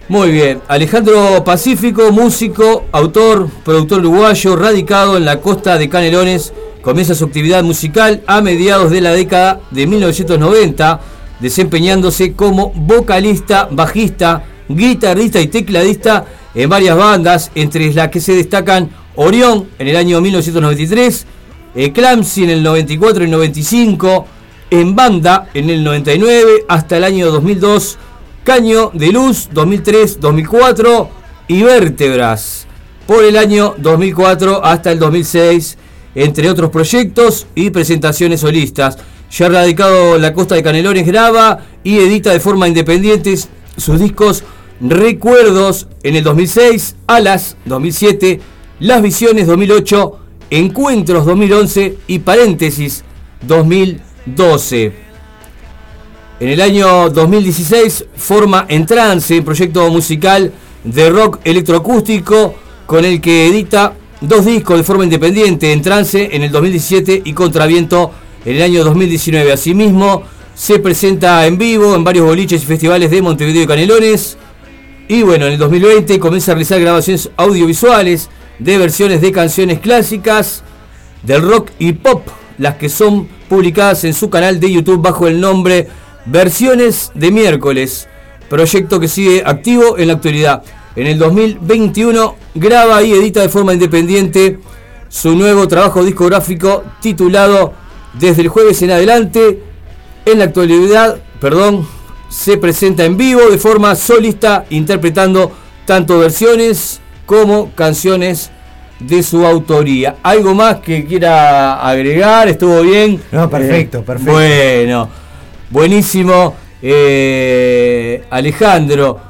Muy bien, Alejandro Pacífico, músico, autor, productor uruguayo, radicado en la costa de Canelones, comienza su actividad musical a mediados de la década de 1990, desempeñándose como vocalista, bajista, guitarrista y tecladista en varias bandas, entre las que se destacan Orión en el año 1993, Eclampsy en el 94 y 95, en banda en el 99 hasta el año 2002, Caño de Luz 2003-2004 y Vértebras por el año 2004 hasta el 2006, entre otros proyectos y presentaciones solistas. Ya radicado en la costa de Canelones, graba y edita de forma independiente sus discos Recuerdos en el 2006, Alas 2007, Las Visiones 2008, Encuentros 2011 y Paréntesis 2012. En el año 2016 forma En Trance, un proyecto musical de rock electroacústico con el que edita dos discos de forma independiente, En Trance en el 2017 y Contraviento en el año 2019. Asimismo, se presenta en vivo en varios boliches y festivales de Montevideo y Canelones. Y bueno, en el 2020 comienza a realizar grabaciones audiovisuales de versiones de canciones clásicas del rock y pop, las que son publicadas en su canal de YouTube bajo el nombre Versiones de miércoles, proyecto que sigue activo en la actualidad. En el 2021 graba y edita de forma independiente su nuevo trabajo discográfico titulado Desde el jueves en adelante. En la actualidad, perdón, se presenta en vivo de forma solista interpretando tanto versiones como canciones de su autoría. ¿Algo más que quiera agregar? ¿Estuvo bien? No, perfecto, Eh, perfecto. Bueno, buenísimo. Eh, Alejandro,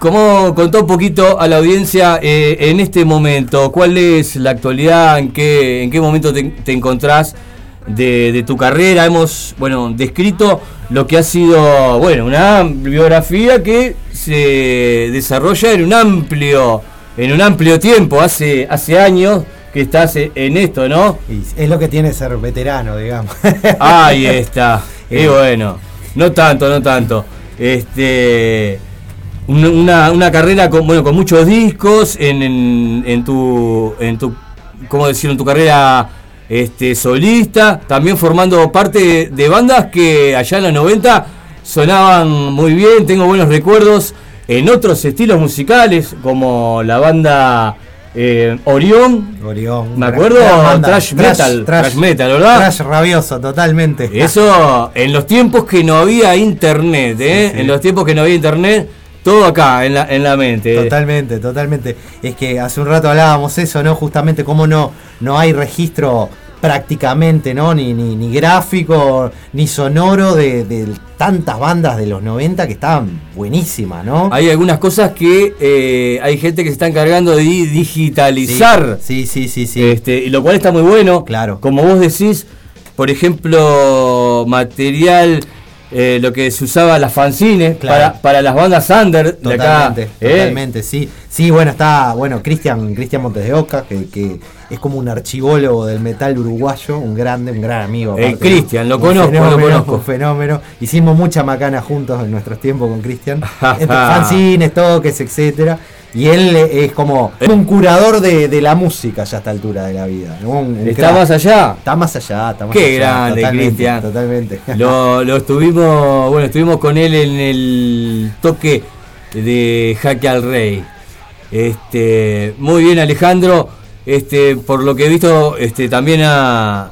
¿cómo contó un poquito a la audiencia eh, en este momento? ¿Cuál es la actualidad? ¿En qué, en qué momento te, te encontrás de, de tu carrera? Hemos, bueno, descrito lo que ha sido, bueno, una biografía que se desarrolla en un amplio, en un amplio tiempo, hace, hace años que estás en esto, ¿no? Y es lo que tiene ser veterano, digamos. Ahí está. Y bueno, no tanto, no tanto. Este un- una, una carrera con bueno con muchos discos en, en, en tu en tu cómo decirlo en tu carrera este solista, también formando parte de, de bandas que allá en los 90 sonaban muy bien, tengo buenos recuerdos en otros estilos musicales como la banda eh, Orión, Orión. me acuerdo thrash metal, thrash metal, ¿verdad? Trash rabioso, totalmente. Eso en los tiempos que no había internet, ¿eh? Sí, sí. En los tiempos que no había internet, todo acá, en la, en la mente. Totalmente, totalmente. Es que hace un rato hablábamos eso, ¿no? Justamente cómo no, no hay registro prácticamente, ¿no? Ni, ni, ni gráfico, ni sonoro de, de tantas bandas de los 90 que estaban buenísimas, ¿no? Hay algunas cosas que eh, hay gente que se está encargando de di- digitalizar. Sí, sí, sí, sí. Este, y lo cual está muy bueno. Claro. Como vos decís, por ejemplo, material, eh, lo que se usaba las fanzines Claro. para, para las bandas under de acá. Totalmente, ¿eh? totalmente, sí. Sí, bueno, está, bueno, Cristian, Cristian Montes de Oca, que, que es como un archivólogo del metal uruguayo, un grande, un gran amigo. Aparte, Cristian, lo conozco, lo conozco. Un fenómeno. Hicimos mucha macana juntos en nuestros tiempos con Cristian. Fanzines, toques, etcétera. Y él es como un curador de, de la música ya a esta altura de la vida. ¿no? Un- un ¿Está crack. más allá? Está más allá, está más Qué allá, grande, totalmente, Cristian. Totalmente. Lo, lo estuvimos, bueno, estuvimos con él en el toque de Jaque al Rey. Este, muy bien Alejandro, este, por lo que he visto, este, también ha,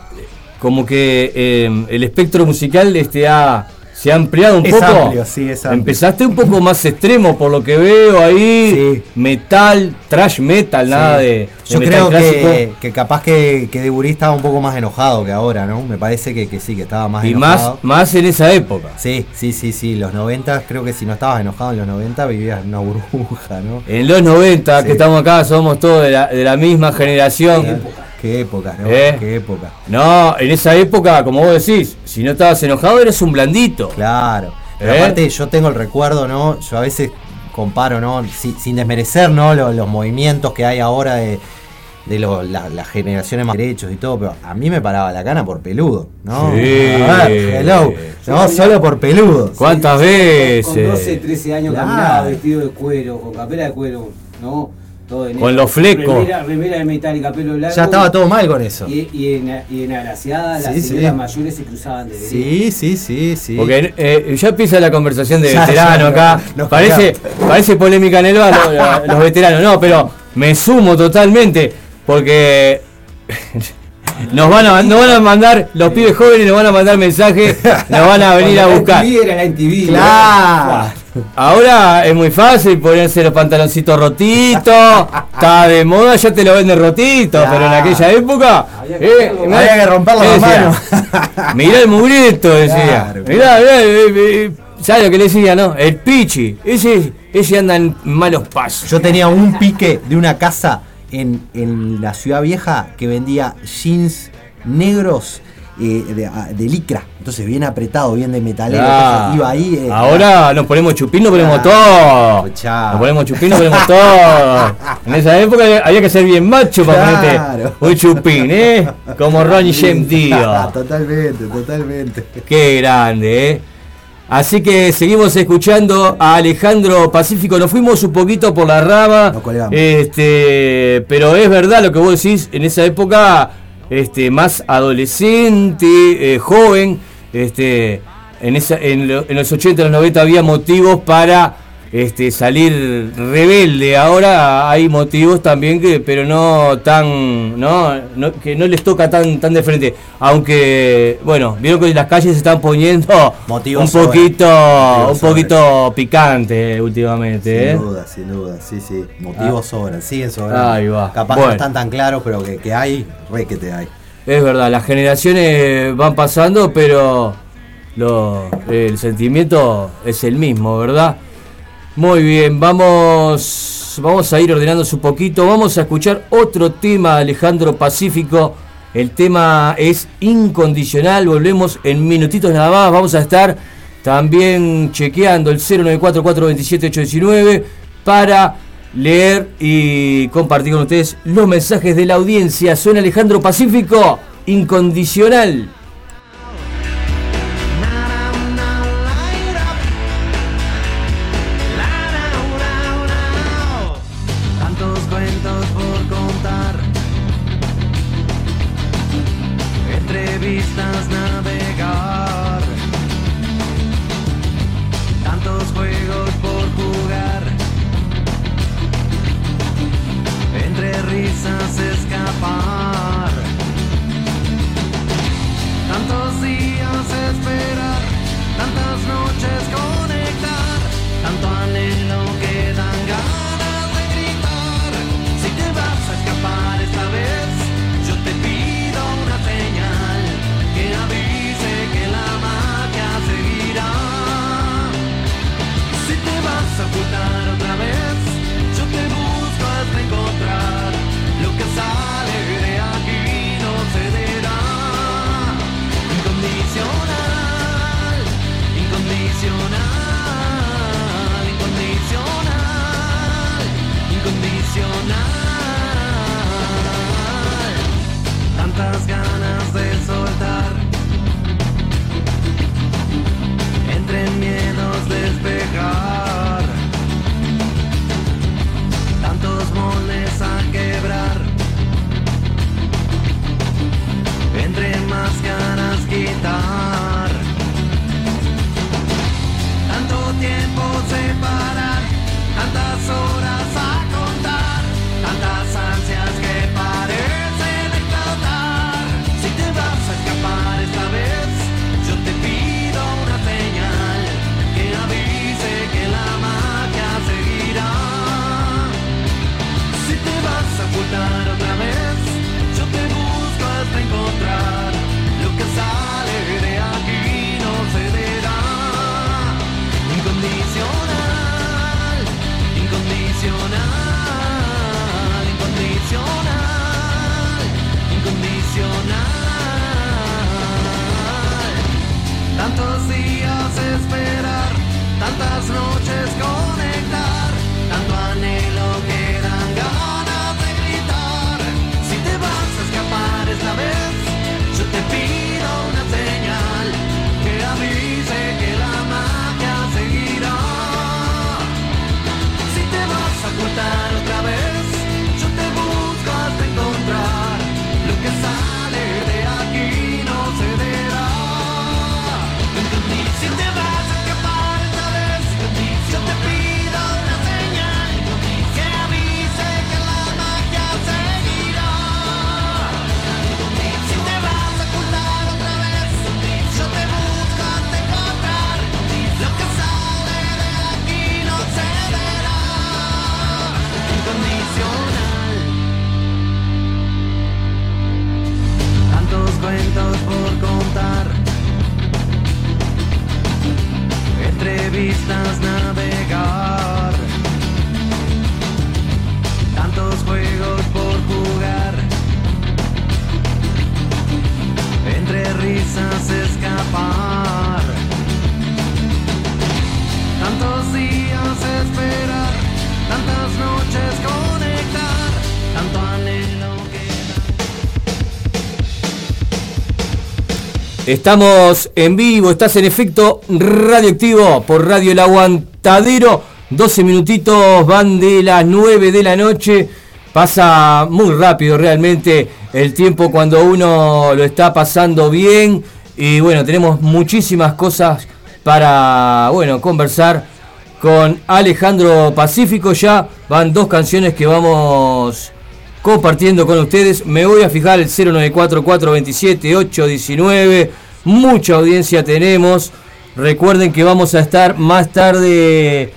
como que eh, el espectro musical este, ha, se ha ampliado un Es poco. amplio, sí, es amplio. Empezaste un poco más extremo por lo que veo ahí, Sí. metal, trash metal, nada de, de Yo metal creo que, que capaz que, que Deburí estaba un poco más enojado que ahora, ¿no? Me parece que, que sí, que estaba más y enojado. más, más en esa época. Sí, sí, sí, sí. Los 90, creo que si no estabas enojado en los 90 vivías en una burbuja, ¿no? En los 90, Sí. que estamos acá, somos todos de la, de la misma generación. Qué época, ¿no? Eh. Qué época. No, en esa época, como vos decís, si no estabas enojado eres un blandito. Claro. Pero ¿Eh? aparte yo tengo el recuerdo, ¿no? Yo a veces comparo, ¿no? Si- sin desmerecer, ¿no? Los, los movimientos que hay ahora de, de lo- la- las generaciones más derechos y todo, pero a mí me paraba la cana por peludo, ¿no? Sí. A ver, hello. No, solo por peludo. ¿Cuántas Con 12, veces? 13 años Claro. caminaba vestido de cuero, con capela de cuero, ¿no? Todo en Con los flecos. Remera, remera de metálica, pelo blanco. Ya estaba todo mal con eso. Y, y en, y en agraciada las señoras sí. mayores se cruzaban de Sí, sí, sí, sí. Porque eh, ya empieza la conversación de veterano acá. no, no, parece, parece polémica en el bar, lo- los veteranos. No, pero me sumo totalmente. Porque nos van, a, nos van a mandar, los pibes jóvenes nos van a mandar mensajes, nos van a venir a buscar. La era la MTV. Claro. Ahora es muy fácil ponerse los pantaloncitos rotitos, está de moda, ya te lo venden rotito, pero en aquella época Había que eh. Había que romperlo ¿qué las decía? Mirá el mugreto, decía. Claro, Mirá, mirá, eh, eh, ¿sabes lo que le decía, no? El pichi, ese, ese anda en malos pasos. Yo tenía un pique de una casa en, en la ciudad vieja que vendía jeans negros eh, de, licra. Entonces bien apretado, bien de metalero. Ah, iba ahí. eh, ahora nos ponemos chupín, nos ponemos todo. chao. Nos ponemos chupín, nos ponemos todo. En esa época había que ser bien macho para Claro. ponerte un chupín, ¿eh? Como Ronnie James Dio. totalmente, totalmente. Qué grande, ¿eh? Así que seguimos escuchando a Alejandro Pacífico. Nos fuimos un poquito por la rama. Este, pero es verdad lo que vos decís. En esa época, este, más adolescente, eh, joven, este, en, esa, en, lo- en los 80 y los 90 había motivos para este, salir rebelde. Ahora hay motivos también que, pero no tan, no, no- que no les toca tan, tan de frente. Aunque, bueno, vieron que las calles se están poniendo Motivos un poquito, un poquito picante últimamente. Sin ¿eh? duda, sin duda, sí, sí. Motivos sobran, siguen sobrando. Ahí va. Capaz Bueno. no están tan claros, pero que, que hay, re que te hay. Es verdad, las generaciones van pasando, pero lo- el sentimiento es el mismo, ¿verdad? Muy bien, vamos, vamos a ir ordenándose un poquito. Vamos a escuchar otro tema Alejandro Pacífico. El tema es incondicional. Volvemos en minutitos nada más. Vamos a estar también chequeando el 094-427-819 para leer y compartir con ustedes los mensajes de la audiencia. Suena Alejandro Pacífico, incondicional. Estamos en vivo, estás en efecto radioactivo por Radio El Aguantadero. 12 minutitos van de las 9 de la noche. Pasa muy rápido realmente el tiempo cuando uno lo está pasando bien. Y bueno, tenemos muchísimas cosas para bueno, conversar con Alejandro Pacífico. Ya van dos canciones que vamos compartiendo con ustedes. Me voy a fijar el 094-427-819. Mucha audiencia tenemos. Recuerden que vamos a estar más tarde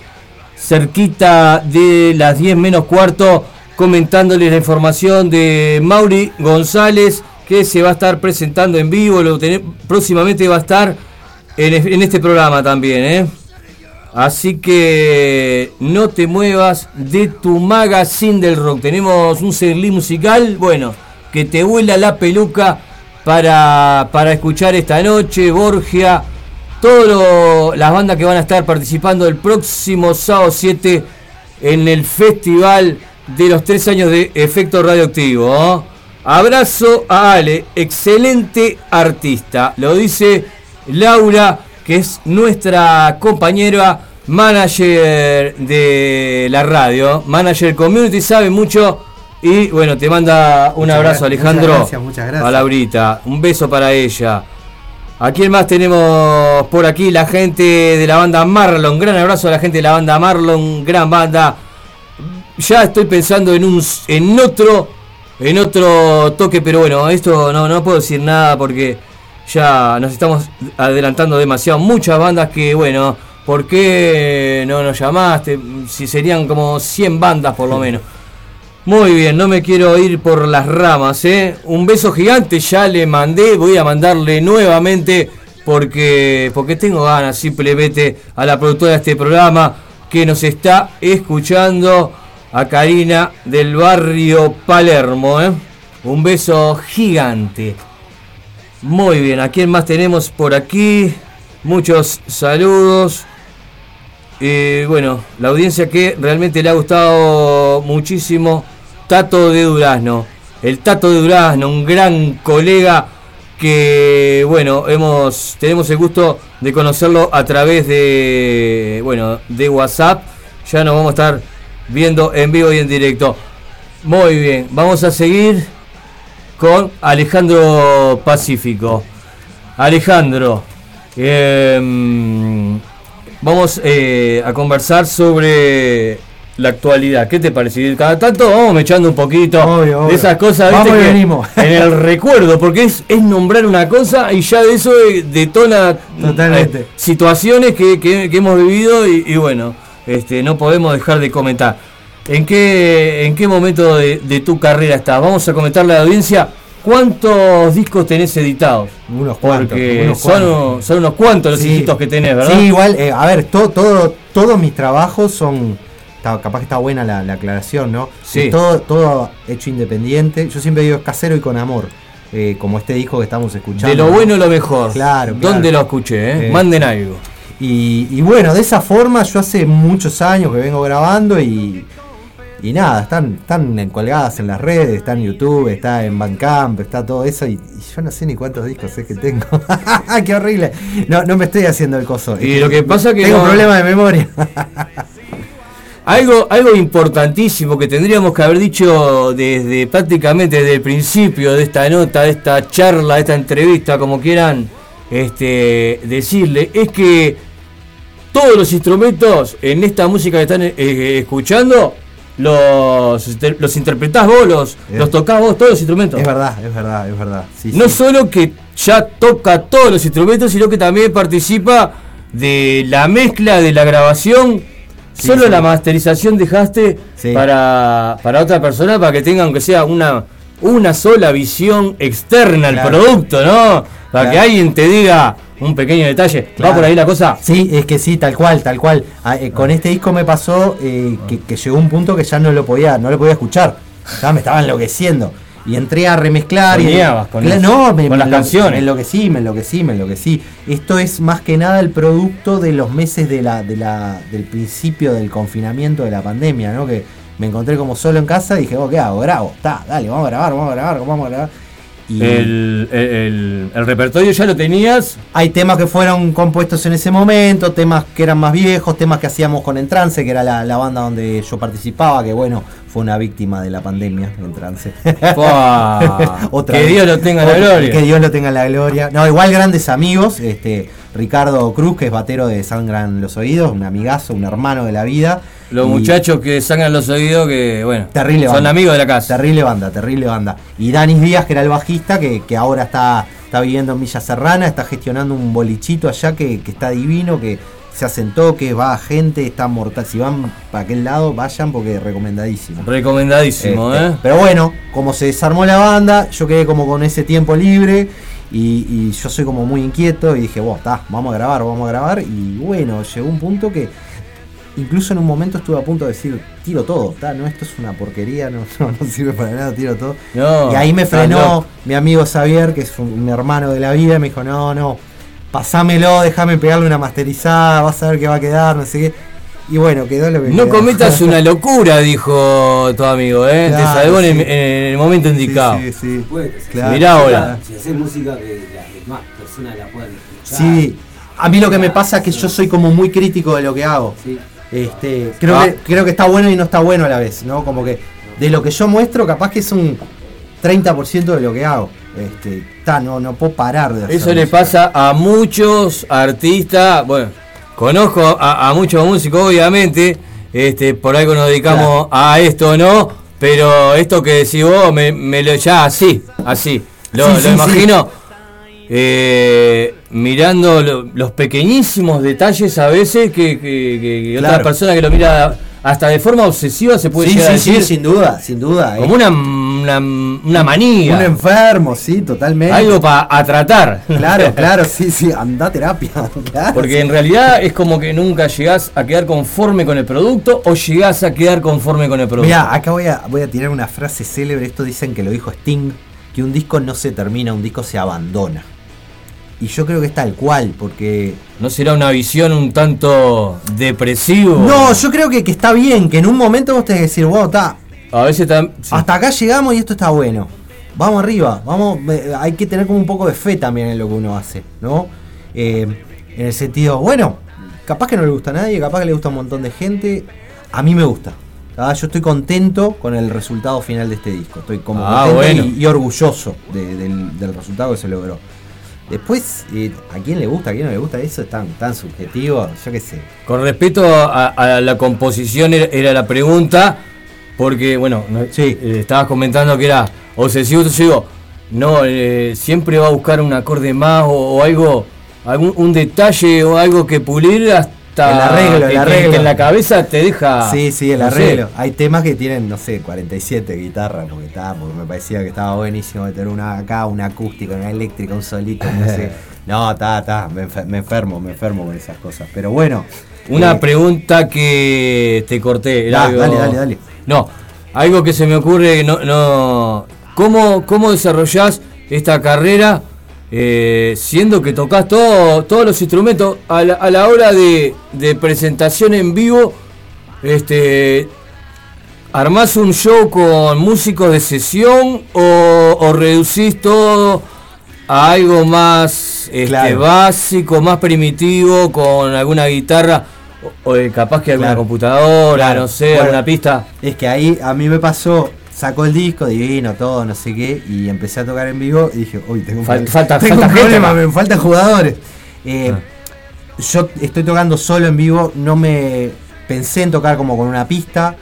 cerquita de las 10 menos cuarto comentándoles la información de Mauri González que se va a estar presentando en vivo. Lo próximamente va a estar en, es- en este programa también. ¿eh? Así que no te muevas de tu magazine del rock. Tenemos un setlist musical, bueno, que te vuela la peluca para, para escuchar esta noche. Borgia, todas las bandas que van a estar participando el próximo sábado 7 en el festival de los tres años de efecto radioactivo. ¿oh? Abrazo a Ale, excelente artista. Lo dice Laura, que es nuestra compañera manager de la radio, manager community, sabe mucho. Y bueno, te manda un Muchas abrazo, Alejandro. muchas gracias, muchas gracias. A Laurita, un beso para ella. ¿A quién más tenemos por aquí? La gente de la banda Marlon. Gran abrazo a la gente de la banda Marlon. Gran banda. Ya estoy pensando en un en otro en otro toque, pero bueno, esto no, no puedo decir nada porque ya nos estamos adelantando demasiado. Muchas bandas que, bueno, ¿por qué no nos llamaste? Si serían como 100 bandas por lo menos. Muy bien, no me quiero ir por las ramas, ¿eh? Un beso gigante, ya le mandé, voy a mandarle nuevamente porque, porque tengo ganas simplemente a la productora de este programa que nos está escuchando, a Karina del barrio Palermo, ¿eh? Un beso gigante. Muy bien, ¿a quién más tenemos por aquí? Muchos saludos. Eh, bueno, la audiencia que realmente le ha gustado muchísimo, Tato de Durazno. El Tato de Durazno, un gran colega que, bueno, hemos tenemos el gusto de conocerlo a través de, bueno, de WhatsApp. Ya nos vamos a estar viendo en vivo y en directo. Muy bien, vamos a seguir con Alejandro Pacífico. Alejandro, em, vamos eh, a conversar sobre la actualidad. ¿Qué te parece? Cada tanto vamos echando un poquito Obvio, obvio. de esas cosas en el recuerdo, porque es, es nombrar una cosa y ya de eso eh, detona Totalmente. eh, situaciones que, que- que hemos vivido y, y bueno, este, no podemos dejar de comentar. ¿En qué, en qué momento de, de tu carrera estás? Vamos a comentarle a la audiencia cuántos discos tenés editados. Unos cuantos. Unos son, cuantos. son unos cuantos los Sí. hijitos que tenés, ¿verdad? Sí, igual, eh, a ver, todo, todo, todos mis trabajos son. capaz que está buena la, la aclaración, ¿no? Sí. Es todo, todo hecho independiente. Yo siempre digo es casero y con amor. eh, como este disco que estamos escuchando. De lo bueno lo mejor. Claro, ¿Dónde claro. lo escuché? eh? Eh, Manden algo. Y, y bueno, de esa forma yo hace muchos años que vengo grabando y, y nada, están, están colgadas en las redes, está en YouTube, está en Bandcamp, está todo eso y, y yo no sé ni cuántos discos es que tengo. ¡Qué horrible! No, no me estoy haciendo el coso. Y lo que pasa que Tengo no- un problema de memoria. Algo, algo importantísimo que tendríamos que haber dicho desde prácticamente desde el principio de esta nota, de esta charla, de esta entrevista, como quieran este, decirle, es que todos los instrumentos en esta música que están eh, escuchando los, los interpretás vos, los, Eh. los tocás vos, todos los instrumentos. es verdad, es verdad, es verdad. Sí, No sí. solo que ya toca todos los instrumentos, sino que también participa de la mezcla, de la grabación. Sí, solo la masterización dejaste para, para otra persona, para que tenga aunque sea una, una sola visión externa al Claro. producto, ¿no? Para que alguien te diga un pequeño detalle. ¿Va Claro. por ahí la cosa? Sí, es que sí, tal cual, tal cual. Ah, eh, con este disco me pasó eh, que, que llegó un punto que ya no lo podía, no lo podía escuchar. Ya me estaba enloqueciendo. Y entré a remezclar y. Soñabas con Cla- eso, no, me, con las me canciones. Me enloquecí, me enloquecí, me enloquecí. Esto es más que nada el producto de los meses de la, de la, del principio del confinamiento de la pandemia, ¿no? Que me encontré como solo en casa y dije, oh, ¿qué hago? Grabo, está, dale, vamos a grabar, vamos a grabar, vamos a grabar. Y El, el- repertorio ya lo tenías. hay temas que fueron compuestos en ese momento, temas que eran más viejos, temas que hacíamos con Entrance, que era la, la banda donde yo participaba, que bueno, fue una víctima de la pandemia, Entrance. Otra que vez. Dios lo tenga en la gloria. Que Dios lo tenga en la gloria. No, igual grandes amigos, este Ricardo Cruz, que es batero de Sangran los Oídos, un amigazo, un hermano de la vida. Los Y- muchachos que sangran los oídos, que bueno, Terrible son banda. amigos de la casa. Terrible banda, terrible banda. Y Danis Díaz, que era el bajista, que, que ahora está, está viviendo en Villa Serrana, está gestionando un bolichito allá que, que está divino, que se hacen toques, va gente, está mortal. Si van para aquel lado, vayan porque es recomendadísimo. Recomendadísimo, Este, ¿eh? Pero bueno, como se desarmó la banda, yo quedé como con ese tiempo libre y, y yo soy como muy inquieto y dije, bueno, está, vamos a grabar, vamos a grabar. Y bueno, llegó un punto que incluso en un momento estuve a punto de decir, tiro todo, está, no, esto es una porquería, no, no, no sirve para nada, tiro todo. No, y ahí me frenó mi amigo Xavier, que es un, mi hermano de la vida, me dijo, no, no, pasámelo, déjame pegarle una masterizada, vas a ver qué va a quedar, no sé qué. Y bueno, quedó lo que No quedó. cometas una locura, dijo tu amigo, ¿eh? Te salvó en, el, sí. en el momento indicado. Sí, sí, sí. Puede, Claro. Mirá ahora. Si haces música que las demás personas la puedan escuchar. Sí, a mí lo que me pasa es que yo soy como muy crítico de lo que hago. Sí. Este, creo, Ah. que, creo que está bueno y no está bueno a la vez, ¿no? Como que de lo que yo muestro, capaz que es un 30% de lo que hago. Este, está, no, no puedo parar de hacer Eso le pasa a muchos artistas. Bueno, conozco a, a muchos músicos, obviamente. Este, por algo nos dedicamos a esto, ¿no? Pero esto que decís vos, me, me lo ya así, así. Lo, Sí, lo sí, imagino eh, mirando lo- los pequeñísimos detalles a veces que, que, otra persona que lo mira hasta de forma obsesiva se puede Sí, llegar a sí, sí, decir sin duda, sin duda. como eh. una, una, una manía. Un enfermo, sí, totalmente. algo para tratar. Claro, claro, sí, sí, anda a terapia. claro, Porque sí. en realidad es como que nunca llegás a quedar conforme con el producto o llegás a quedar conforme con el producto. Mira, acá voy a, voy a tirar una frase célebre. Esto dicen que lo dijo Sting: que un disco no se termina, un disco se abandona. Y yo creo que es tal cual, porque. ¿No será una visión un tanto depresivo? No, yo creo que, que está bien, que en un momento vos tenés que decir, wow, está. A veces tam- sí. Hasta acá llegamos y esto está bueno. Vamos arriba, vamos. Hay que tener como un poco de fe también en lo que uno hace, ¿no? Eh, en el sentido, bueno, capaz que no le gusta a nadie, capaz que le gusta a un montón de gente. A mí me gusta. Ah, Yo estoy contento con el resultado final de este disco. Estoy como Ah, contento bueno. y, y orgulloso de- del, del resultado que se logró. Después, eh, a quién le gusta, a quién no le gusta, eso es tan, tan subjetivo, yo qué sé. Con respecto a, a la composición era, era la pregunta, porque bueno, no- Sí. eh, estabas comentando que era obsesivo, entonces yo digo, no, eh, siempre va a buscar un acorde más o, o algo, algún un detalle o algo que pulir hasta El arreglo, el que- arreglo. que en la cabeza te deja. Sí, sí, el no sé, arreglo. Hay temas que tienen, no sé, 47 guitarras, porque, está, porque me parecía que estaba buenísimo meter una acá, una acústica, una eléctrica, un solito, no sé. No, está, está, me, enfer- me enfermo, me enfermo con esas cosas. Pero bueno. Una eh, pregunta que te corté. Da, algo- dale, dale, dale. No, algo que se me ocurre, no, no. ¿Cómo, cómo desarrollás esta carrera, eh, siendo que tocas todo, todos los instrumentos a la, a la hora de, de presentación en vivo, este, ¿armás un show con músicos de sesión o, o reducís todo a algo más este, Claro. básico, más primitivo, con alguna guitarra o, o, eh, capaz que alguna Claro. computadora, Claro. no sé, Bueno, alguna pista? Es que ahí a mí me pasó, sacó el disco, divino, todo, no sé qué, y empecé a tocar en vivo y dije, uy, tengo un, Fal- falta- tengo falta un gente, problema, man. me faltan jugadores. Eh, Ah. Yo estoy tocando solo en vivo, no me pensé en tocar como con una pista,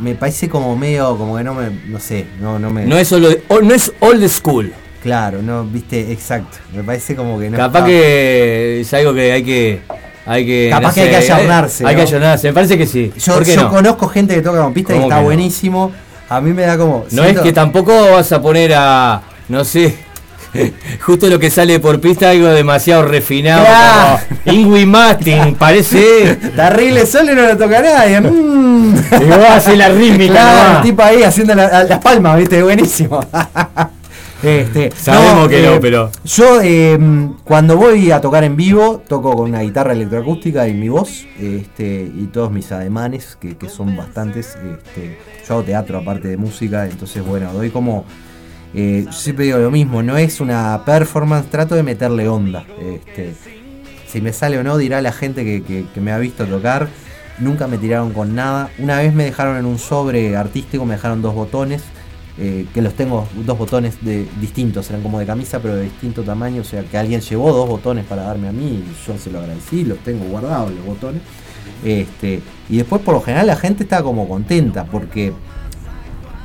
me parece como medio, como que no me, no sé, no, no me... No es, solo, no es old school. Claro, no, viste, exacto, me parece como que no... Capaz que es algo que hay que. Hay que Capaz no que hay que sé, ayornarse, Hay que ¿no? ayornarse, me parece que sí. Yo, ¿Por qué yo no? conozco gente que toca con pista y ¿Cómo está buenísimo, a mí me da como... No es que tampoco vas a poner a. No sé. Justo lo que sale por pista, algo demasiado refinado. Claro. Como Ingui Martin, parece. Terrible solo y no lo toca nadie. mm. Y vos haces la rítmica Claro, el tipo ahí haciendo la- las palmas, viste, buenísimo. Este, Sabemos que no, pero- Yo eh, cuando voy a tocar en vivo, toco con una guitarra electroacústica y mi voz, este, y todos mis ademanes, que, que son bastantes. Este, yo hago teatro aparte de música, entonces bueno, doy como. eh, yo siempre digo lo mismo, no es una performance, trato de meterle onda. Este, si me sale o no, dirá la gente que, que- que me ha visto tocar. Nunca me tiraron con nada. Una vez me dejaron en un sobre artístico, me dejaron dos botones. Eh, que los tengo, dos botones de distintos, eran como de camisa, pero de distinto tamaño. O sea, que alguien llevó dos botones para darme a mí y yo se lo agradecí, los tengo guardados los botones. Este, y después, por lo general, la gente está como contenta porque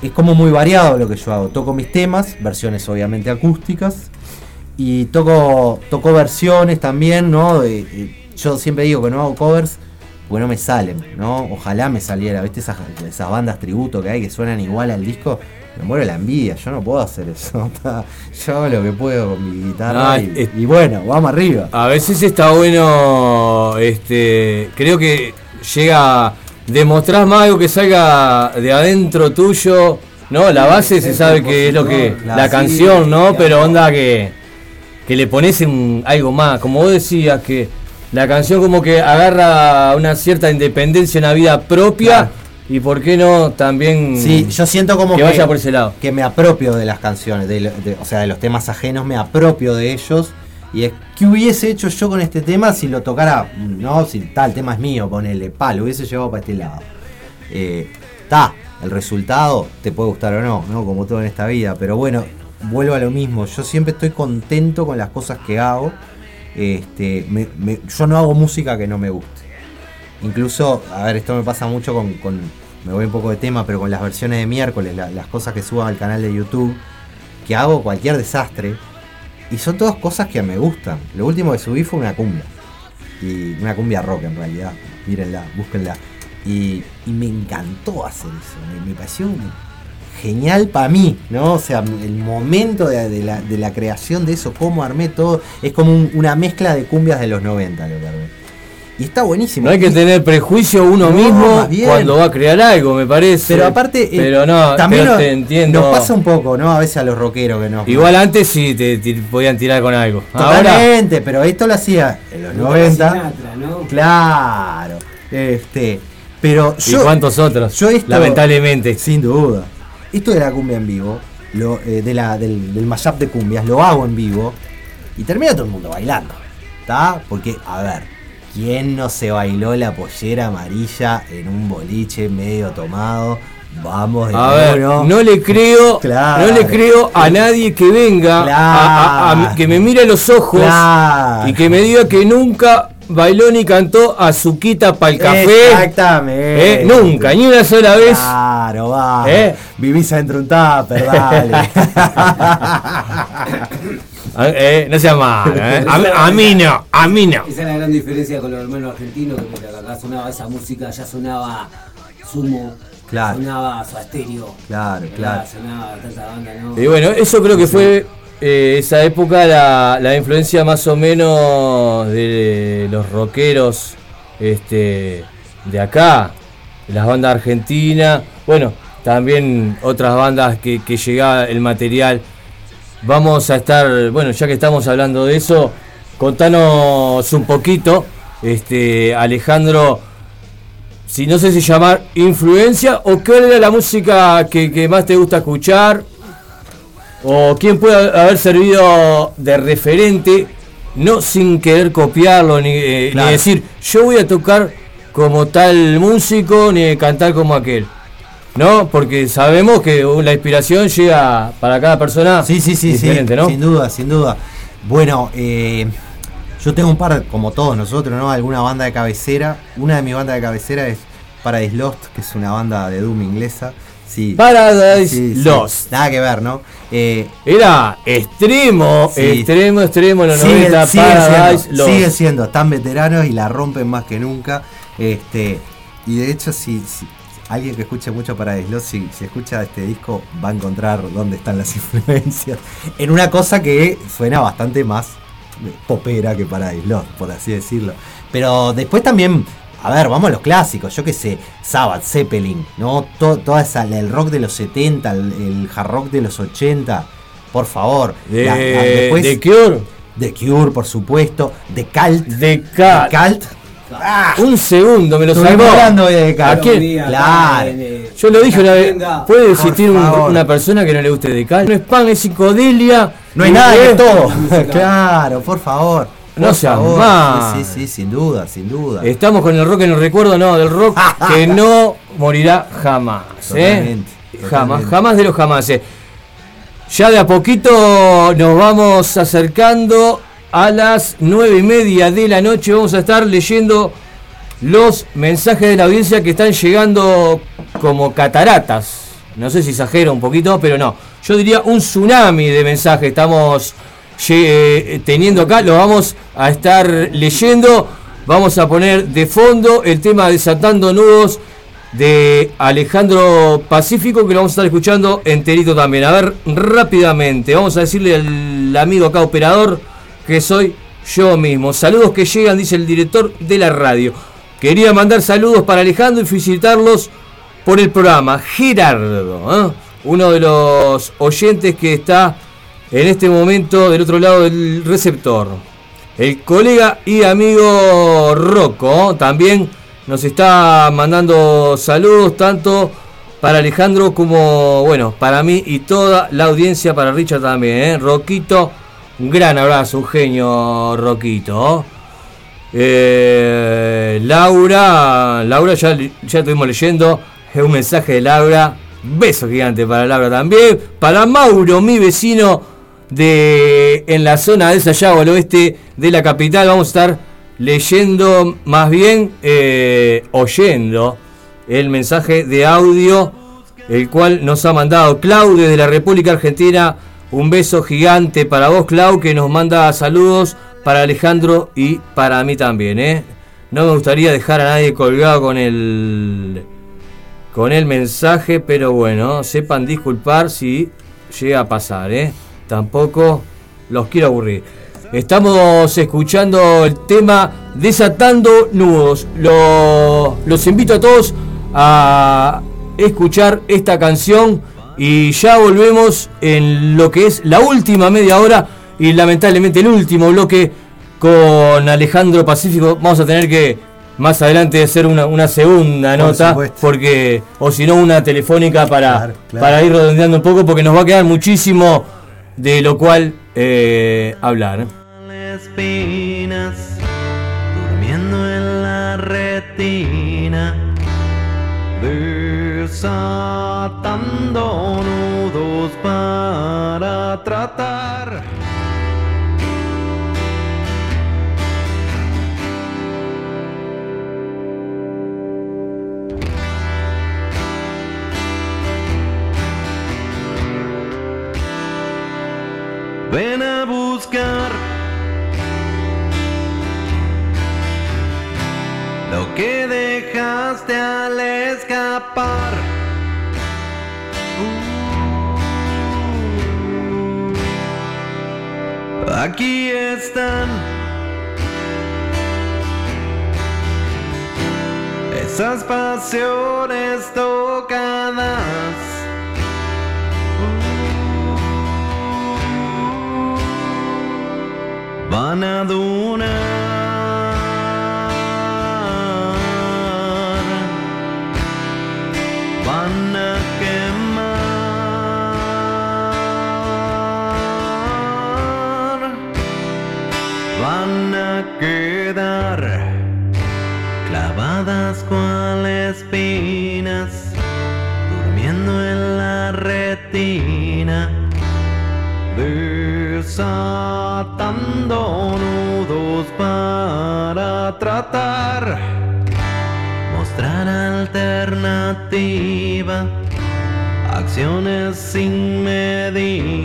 es como muy variado lo que yo hago. Toco mis temas, versiones obviamente acústicas, y toco, toco versiones también, ¿no? Yo siempre digo que no hago covers porque no me salen, ¿no? Ojalá me saliera, ¿viste? Esas bandas tributo que hay que suenan igual al disco. Me muero la envidia, yo no puedo hacer eso. yo hago lo que puedo con mi guitarra Ah, y, es- y bueno, vamos arriba. A veces está bueno, este, creo que llega, demostrás más algo que salga de adentro tuyo, ¿no? La base se sabe que es lo que, la sí, canción, ¿no? Pero onda que, que le pones un, algo más, como vos decías, que la canción como que agarra una cierta independencia, una vida propia, Claro. Y por qué no también Sí, yo siento como que vaya por ese lado. que me apropio de las canciones, de lo- de- o sea, de los temas ajenos, me apropio de ellos. Y es, ¿qué hubiese hecho yo con este tema si lo tocara? No, si tal, el tema es mío, ponele, pa, lo hubiese llevado para este lado. Está, el resultado te puede gustar o no, ¿no? Como todo en esta vida. Pero bueno, vuelvo a lo mismo. Yo siempre estoy contento con las cosas que hago. Este, me- me- yo no hago música que no me guste. Incluso, a ver, esto me pasa mucho con, me voy un poco de tema, pero con las versiones de miércoles, la- las cosas que subo al canal de YouTube, que hago cualquier desastre, y son todas cosas que me gustan. Lo último que subí fue una cumbia, y una cumbia rock en realidad, mírenla, búsquenla. Y, me encantó hacer eso, me, pareció genial para mí, ¿no? O sea, el momento de, la, creación de eso, cómo armé todo, es como un- una mezcla de cumbias de los 90 lo que armé. Y está buenísimo. No hay que Y- tener prejuicio uno No, mismo cuando va a crear algo, me parece. Pero aparte, eh, pero no, también pero nos, te entiendo. nos pasa un poco, ¿no? A veces a los rockeros que no. Igual antes sí te, te podían tirar con algo. Ahora, Totalmente, pero esto lo hacía en los 90. Sinatra, ¿no? Claro. Este. Pero ¿y yo. cuántos otros? yo esto- Lamentablemente. Sin duda. Esto de la cumbia en vivo, lo, eh, de la, del, del mashup de cumbias, lo hago en vivo y termina todo el mundo bailando. ¿Está? Porque, a ver, ¿quién no se bailó la pollera amarilla en un boliche medio tomado? Vamos de A ver, no le creo, Claro. no le creo a nadie que venga, a- a- a- que me mire a los ojos Claro. y que me diga que nunca bailó ni cantó azuquita para el café. Exactamente. ¿eh? Nunca, ni una sola vez. Claro, va. ¿Eh? Vivís adentro de un tupper, dale. Ah, eh, no sea malo, ¿eh? a, a mí no, a mí no. Esa es la gran diferencia con los hermanos argentinos, que acá sonaba esa música, ya sonaba Sumo, Claro. sonaba Stereo, claro, claro. sonaba tanta banda, ¿no? Y bueno, eso creo que fue eh, esa época la, la influencia más o menos de los rockeros este, de acá, de las bandas argentinas. Bueno, también otras bandas que, que llegaba el material vamos a estar, bueno, ya que estamos hablando de eso, contanos un poquito, este, Alejandro, si no sé si llamar influencia o cuál era la música que, que más te gusta escuchar o quién puede haber servido de referente, no sin querer copiarlo ni, eh, ni decir yo voy a tocar como tal músico ni cantar como aquel. ¿No? Porque sabemos que uh, la inspiración llega para cada persona Sí, sí, sí, diferente, sí, ¿no? sin duda, sin duda. Bueno, eh, yo tengo un par, como todos nosotros, ¿no? Alguna banda de cabecera. Una de mis bandas de cabecera es Paradise Lost, que es una banda de Doom inglesa. Sí. Paradise Sí, sí. Lost. Nada que ver, ¿no? Eh, Era extremo, extremo, extremo en los siguen, 90, siguen Paradise siendo, Lost. siguen siendo, están veteranos y la rompen más que nunca. Este, y de hecho, si, si alguien que escuche mucho Paradise si, si escucha este disco, va a encontrar dónde están las influencias. En una cosa que suena bastante más popera que Paradise Lost, por así decirlo. Pero después también, a ver, vamos a los clásicos, yo qué sé, Sabbath, Zeppelin, ¿no? To- toda esa, el rock de los 70, el, el hard rock de los 80, por favor. De, La- la- después- de Cure. The Cure, por supuesto. The Cult. De The Cult. Un segundo, me lo salvó. de Claro. eh, Yo lo dije una vez. ¿Puede existir un- una persona que no le guste de cal? No es pan, es psicodelia. No hay nada de todo. claro, por favor. No favor. mal. Sí, sí, sin duda, sin duda. Estamos con el rock en el recuerdo, no, del rock que no morirá jamás. ¿eh? Totalmente, Jamás, jamás de los jamás. Ya de a poquito nos vamos acercando a las nueve y media de la noche. Vamos a estar leyendo los mensajes de la audiencia que están llegando como cataratas. No sé si exagero un poquito, pero no. Yo diría un tsunami de mensajes. Estamos lle- teniendo acá, lo vamos a estar leyendo. Vamos a poner de fondo el tema Desatando Nudos de Alejandro Pacífico, que lo vamos a estar escuchando enterito también. A ver, rápidamente, vamos a decirle al amigo acá operador que soy yo mismo. Saludos que llegan, dice el director de la radio. Quería mandar saludos para Alejandro y felicitarlos por el programa. Gerardo, ¿eh? uno de los oyentes que está en este momento del otro lado del receptor. El colega y amigo Rocco también nos está mandando saludos tanto para Alejandro como, bueno, para mí y toda la audiencia, para Richard también. ¿eh? Roquito, un gran abrazo, un genio Roquito. Eh, Laura, Laura ya, ya estuvimos leyendo, es un mensaje de Laura. Beso gigante para Laura también. Para Mauro, mi vecino de en la zona de Sayago, al oeste de la capital. Vamos a estar leyendo, más bien eh, oyendo el mensaje de audio, el cual nos ha mandado Clau desde la República Argentina. Un beso gigante para vos, Clau, que nos manda saludos para Alejandro y para mí también. ¿eh? No me gustaría dejar a nadie colgado con el con el mensaje, pero bueno, sepan disculpar si llega a pasar, ¿eh? Tampoco los quiero aburrir. Estamos escuchando el tema Desatando Nudos. Lo- los invito a todos a escuchar esta canción y ya volvemos en lo que es la última media hora y lamentablemente el último bloque con Alejandro Pacífico. Vamos a tener que más adelante hacer una, una segunda Por nota supuesto. porque o si no una telefónica para, Claro, claro. para ir redondeando un poco porque nos va a quedar muchísimo de lo cual eh, hablar. espinas durmiendo en la retina, desatando nudos para tratar. Ven a buscar lo que dejaste al escapar. Aquí están esas pasiones tocadas. Van a donar. Van a quemar. Acciones sin medidas,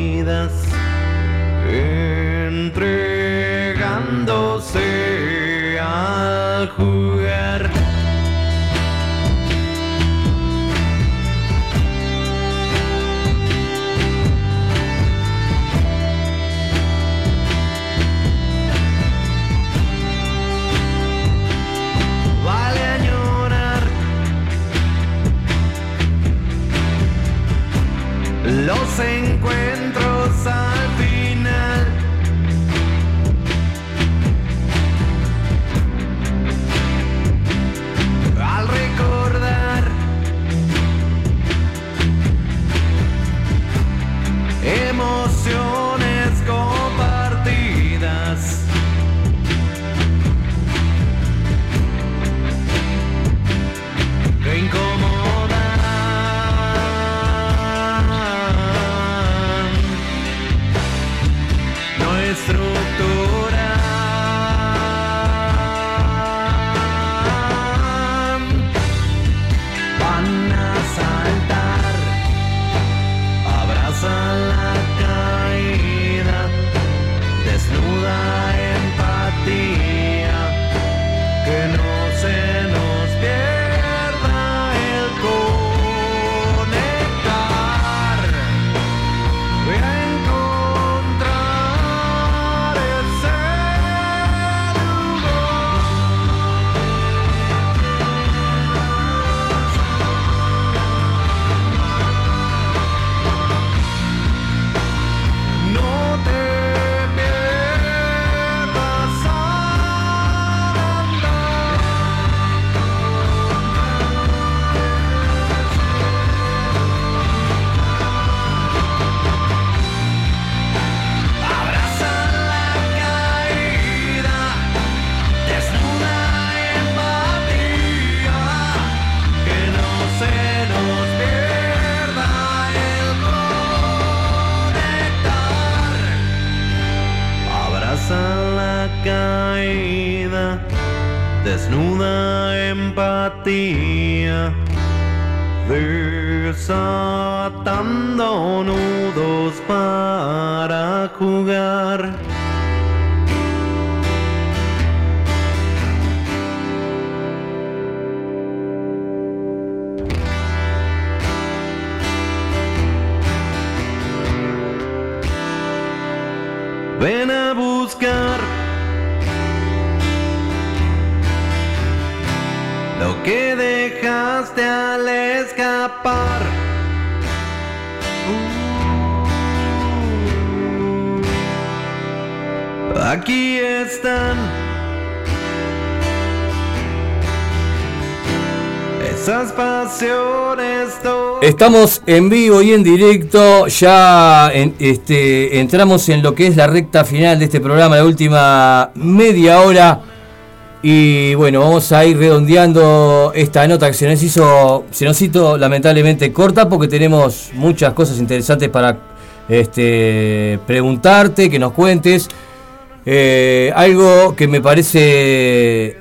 Estamos en vivo y en directo, ya este, entramos en lo que es la recta final de este programa, la última media hora. Y bueno, vamos a ir redondeando esta nota que se nos hizo, se nos hizo lamentablemente corta porque tenemos muchas cosas interesantes para este, preguntarte, que nos cuentes. Eh, algo que me parece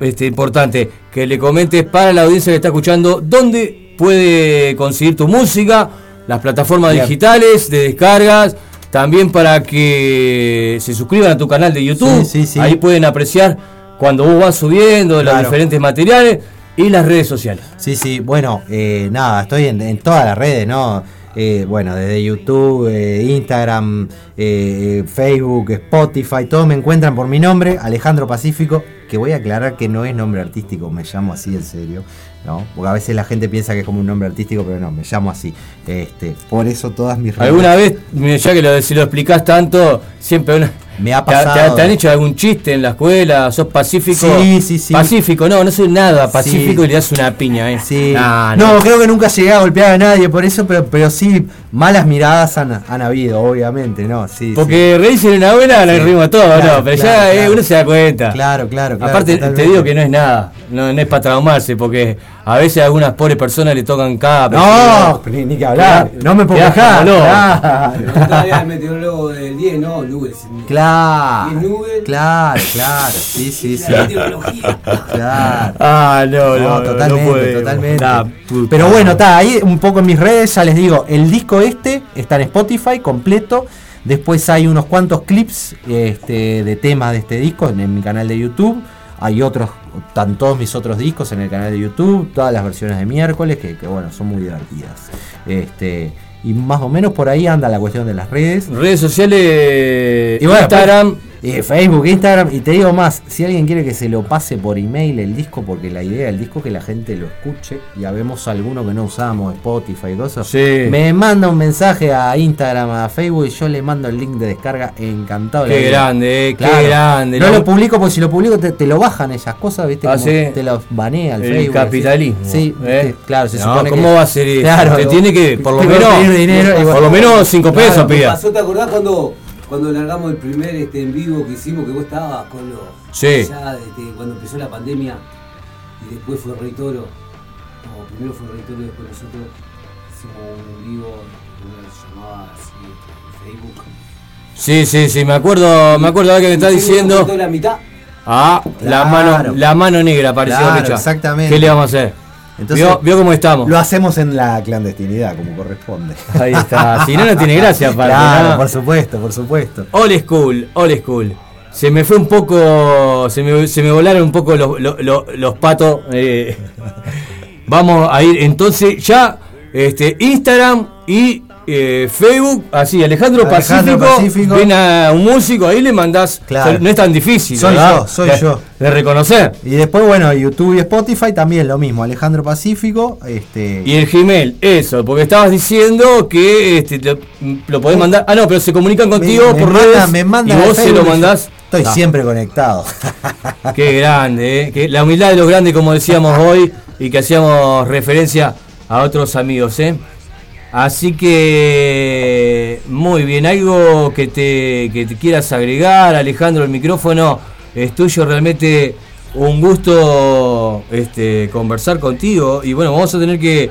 este, importante, que le comentes para la audiencia que está escuchando dónde puede conseguir tu música, las plataformas Bien. digitales de descargas, también para que se suscriban a tu canal de YouTube, Sí, sí, sí. ahí pueden apreciar cuando vos vas subiendo los diferentes materiales y las redes sociales. Sí, sí, bueno, eh, nada, estoy en, en todas las redes, ¿no? Eh, bueno, desde YouTube, eh, Instagram, eh, Facebook, Spotify, todo me encuentran por mi nombre, Alejandro Pacífico, que voy a aclarar que no es nombre artístico, me llamo así en serio, ¿no? Porque a veces la gente piensa que es como un nombre artístico, pero no, me llamo así. Este, por eso todas mis redes. Alguna vez, ya que lo, si lo explicás tanto, siempre una- Me ha ¿Te, te- pasado. te han hecho algún chiste en la escuela? ¿Sos pacífico? Sí, sí, sí. Pacífico, no, no soy nada pacífico Sí. y le das una piña, ¿eh? Sí. Nah, no, no. creo que nunca llegué a golpear a nadie por eso, pero, pero sí, malas miradas han, han habido, obviamente, ¿no? Sí, Porque reírse en una buena Sí. rimos todo, Claro, ¿no? Pero claro, ya eh, uno se da cuenta. Claro, claro, claro. Aparte, te digo que no es nada, no, no es para traumarse, porque a veces a algunas pobres personas le tocan cada. No, ni, ni que hablar. No me puedo quejar. loco. Claro. El meteorólogo del 10, no, nubes. Claro, nubes. claro, claro, sí, sí, sí. La meteorología. Claro. Ah, no, no, No, no totalmente, podemos. totalmente. Pero bueno, está ahí un poco en mis redes, ya les digo, el disco este está en Spotify completo. Después hay unos cuantos clips este, de temas de este disco en, en mi canal de YouTube. Hay otros, están todos mis otros discos en el canal de YouTube, todas las versiones de miércoles, que, que, bueno, son muy divertidas. Este, y más o menos por ahí anda la cuestión de las redes. Redes sociales, Y bueno, Instagram. Y Facebook, Instagram, y te digo más, si alguien quiere que se lo pase por email el disco, porque la idea del disco es que la gente lo escuche, ya vemos alguno que no usamos, Spotify y cosas, Sí. me manda un mensaje a Instagram, a Facebook, y yo le mando el link de descarga encantado. Qué grande, eh, qué Claro. grande. No La- lo publico porque si lo publico te, te lo bajan esas cosas, ¿viste? Ah, Como sí. Te los banea el, El Facebook. capitalismo, Sí, ¿eh? claro, se No, supone ¿cómo que- va a ser eso? Claro, Te tiene que, por lo menos, dinero y por lo menos 5 pesos Claro, ¿qué pida. ¿Te acordás cuando, cuando largamos el primer este, en vivo que hicimos que vos estabas con los. Sí. Ya este, cuando empezó la pandemia y después fue Rey Toro. No, primero fue Rey Toro y después nosotros hicimos un en vivo, uno se llamaba así, este, Facebook. Sí, sí, sí, me acuerdo, me acuerdo que me está diciendo. la mitad. Ah, la mano, la mano negra apareció Claro, exactamente. ¿Qué le vamos a hacer? Entonces, ¿Vio, vio cómo estamos? Lo hacemos en la clandestinidad, como corresponde. Ahí está. Si no, no tiene gracia, aparte. Claro, por supuesto, por supuesto. Old school, old school. Se me fue un poco, se me, se me volaron un poco los, los, los- los patos. eh. Vamos a ir entonces ya, este, Instagram y eh, Facebook, así, Alejandro, Alejandro Pacífico, Pacífico. ven a un músico, ahí le mandás, Claro. no es tan difícil, Soy ¿verdad? yo, soy de, yo. De reconocer. Y después, bueno, YouTube y Spotify también lo mismo. Alejandro Pacífico, este. Y el Gmail, eso, porque estabas diciendo que este, lo, lo podés mandar. Ah, no, pero se comunican contigo me por manda- redes me mandan y vos se lo mandás. Estoy Ah, siempre conectado. Qué grande, ¿eh? Que la humildad de los grandes, como decíamos hoy, y que hacíamos referencia a otros amigos, ¿eh? Así que, muy bien, algo que te, que te quieras agregar, Alejandro, el micrófono es tuyo, realmente un gusto este, conversar contigo. Y bueno, vamos a tener que,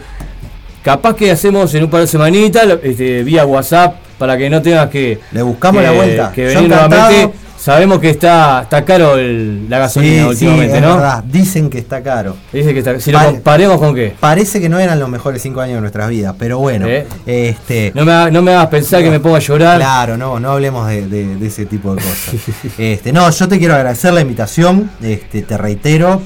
capaz que hacemos en un par de semanitas, este, vía WhatsApp, para que no tengas que... Le buscamos que- la vuelta. Que venir nuevamente. Sabemos que está, está caro el- la gasolina Sí, sí, últimamente, es ¿no? verdad. Dicen que está caro. Dice que está, si lo comparemos con qué. Parece que no eran los mejores cinco años de nuestras vidas, pero bueno. ¿Eh? Este. No me, hagas- no me hagas pensar que me ponga a llorar. Claro, no, no hablemos de, de- de ese tipo de cosas. este, no, yo te quiero agradecer la invitación. Este, te reitero,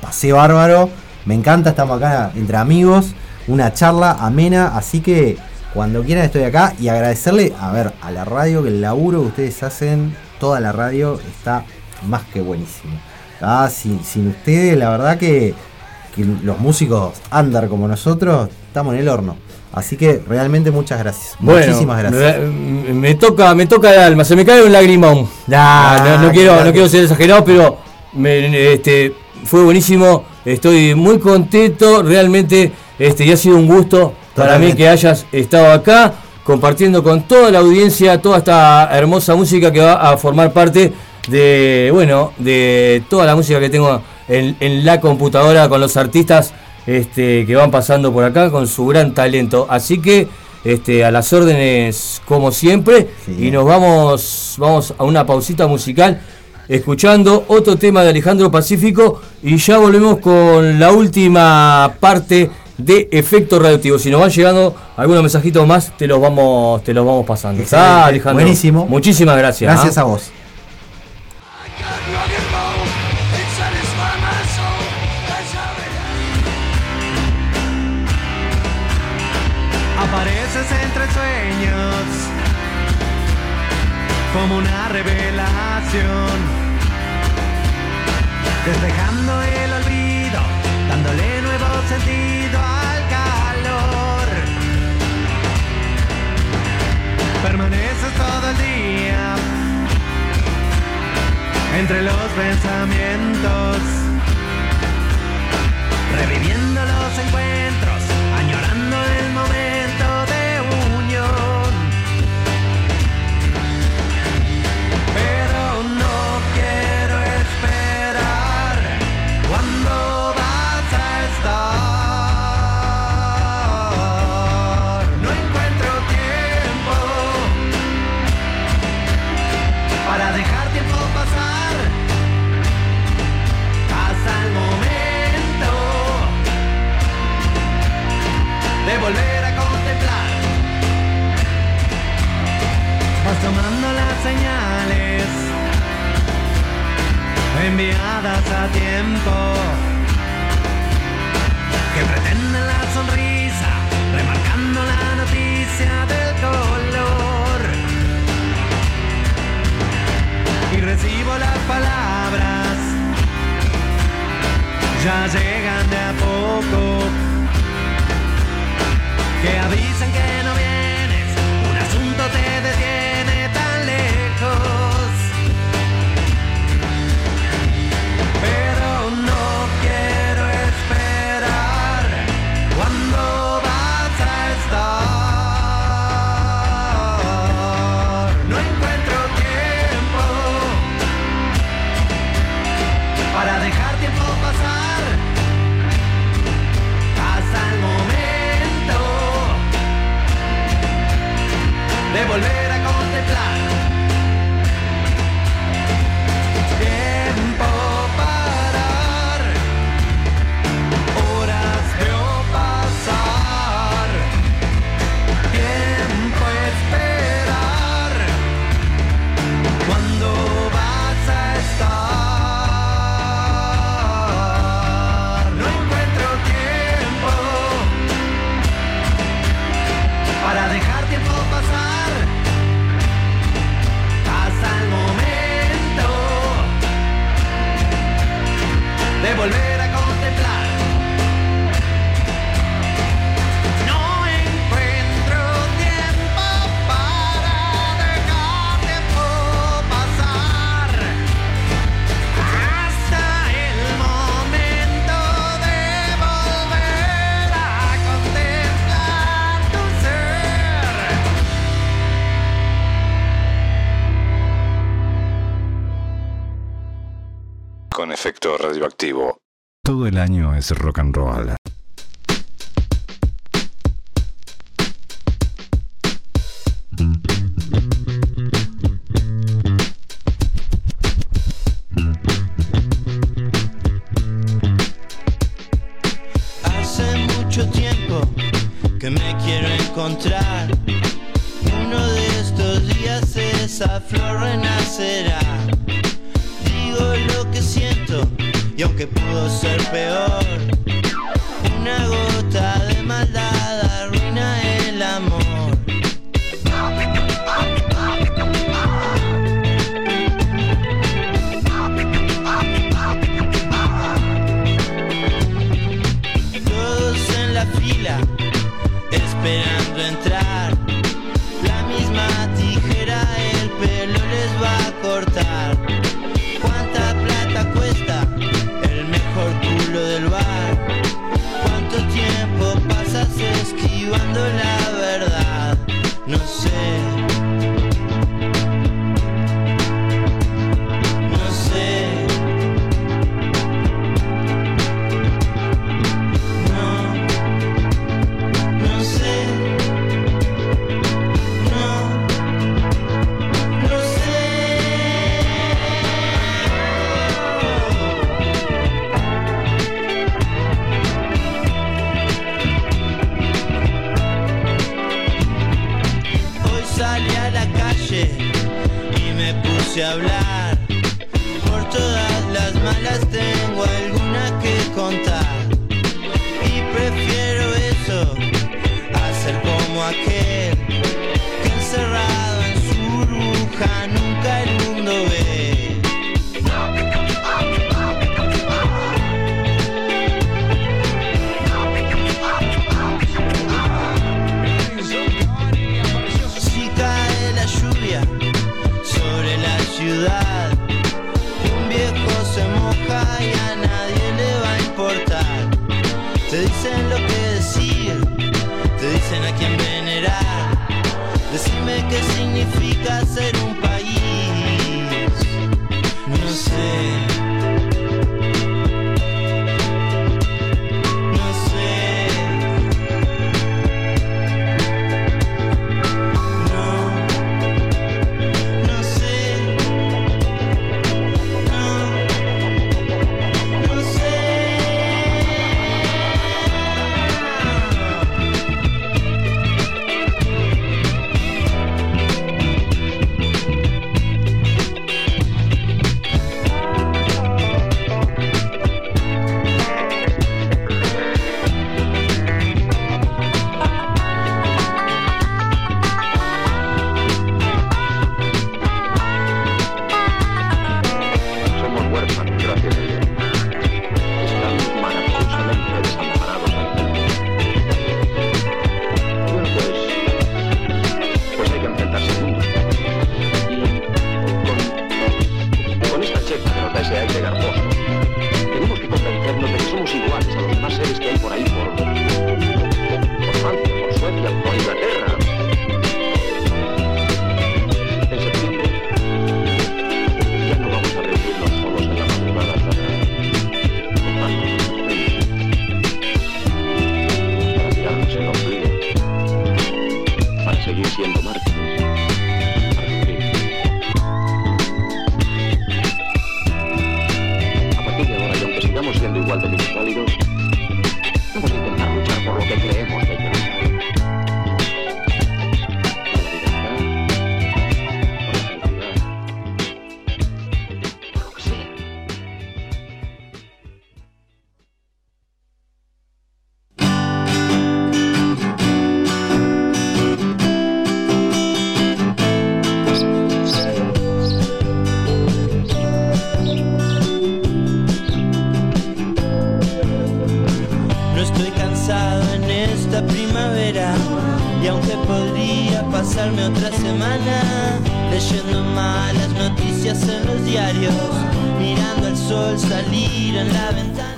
pasé bárbaro. Me encanta, estamos acá entre amigos. Una charla amena, así que cuando quieran estoy acá y agradecerle, a ver, a la radio, que el laburo que ustedes hacen, toda la radio está más que buenísimo. Ah, sin, sin ustedes, la verdad que, que los músicos under como nosotros estamos en el horno. Así que realmente muchas gracias. Bueno, Muchísimas gracias. Me toca, me toca el alma, se me cae un lagrimón. Ah, no, no quiero, no quiero ser exagerado, pero me- este, fue buenísimo. Estoy muy contento, realmente, este, y ha sido un gusto para mí que hayas estado acá compartiendo con toda la audiencia toda esta hermosa música que va a formar parte de, bueno, de toda la música que tengo en, en la computadora con los artistas este, que van pasando por acá con su gran talento. Así que este, a las órdenes como siempre y nos vamos, vamos a una pausita musical escuchando otro tema de Alejandro Pacífico y ya volvemos con la última parte de efecto radioactivo. Si nos van llegando algunos mensajitos más, te los vamos, te los vamos pasando. ¿Está. Alejandro? Buenísimo. Muchísimas gracias. Gracias ¿ah? a vos. Apareces entre sueños como una revelación, despejando entre los pensamientos, reviviendo los encuentros. señales enviadas a tiempo que pretenden la sonrisa, remarcando la noticia del color. Y recibo las palabras, ya llegan de a poco, que avisan que es rock and roll.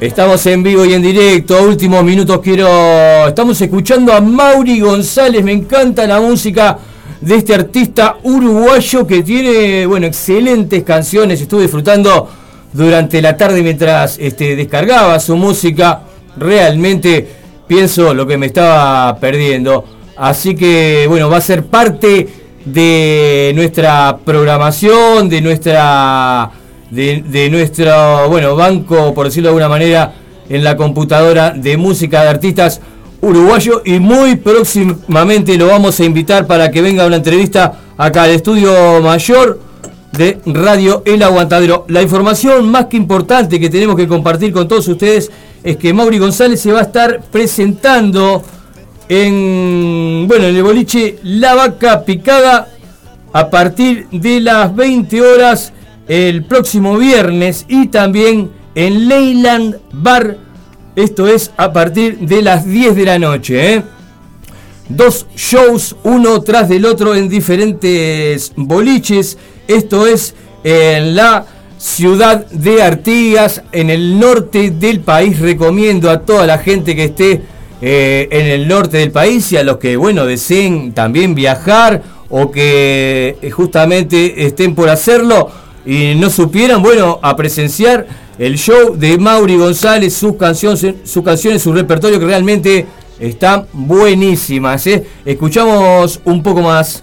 Estamos en vivo y en directo, últimos minutos quiero... Estamos escuchando a Mauri González, me encanta la música de este artista uruguayo que tiene, bueno, excelentes canciones, estuve disfrutando durante la tarde mientras este, descargaba su música, realmente pienso lo que me estaba perdiendo, así que bueno, va a ser parte de nuestra programación, de nuestra de, de nuestro bueno banco, por decirlo de alguna manera, en la computadora de música de artistas uruguayo y muy próximamente lo vamos a invitar para que venga una entrevista acá al estudio mayor de Radio El Aguantadero. La información más que importante que tenemos que compartir con todos ustedes es que Mauri González se va a estar presentando en bueno en el boliche La Vaca Picada a partir de las 20 horas el próximo viernes y también en Leyland Bar. Esto es a partir de las 10 de la noche. ¿eh? Dos shows, uno tras del otro en diferentes boliches. Esto es en la ciudad de Artigas, en el norte del país. Recomiendo a toda la gente que esté eh, en el norte del país y a los que, bueno, deseen también viajar o que eh, justamente estén por hacerlo y no supieran, bueno, a presenciar el show de Mauri González, sus canciones, sus canciones, su repertorio que realmente están buenísimas. ¿eh? Escuchamos un poco más.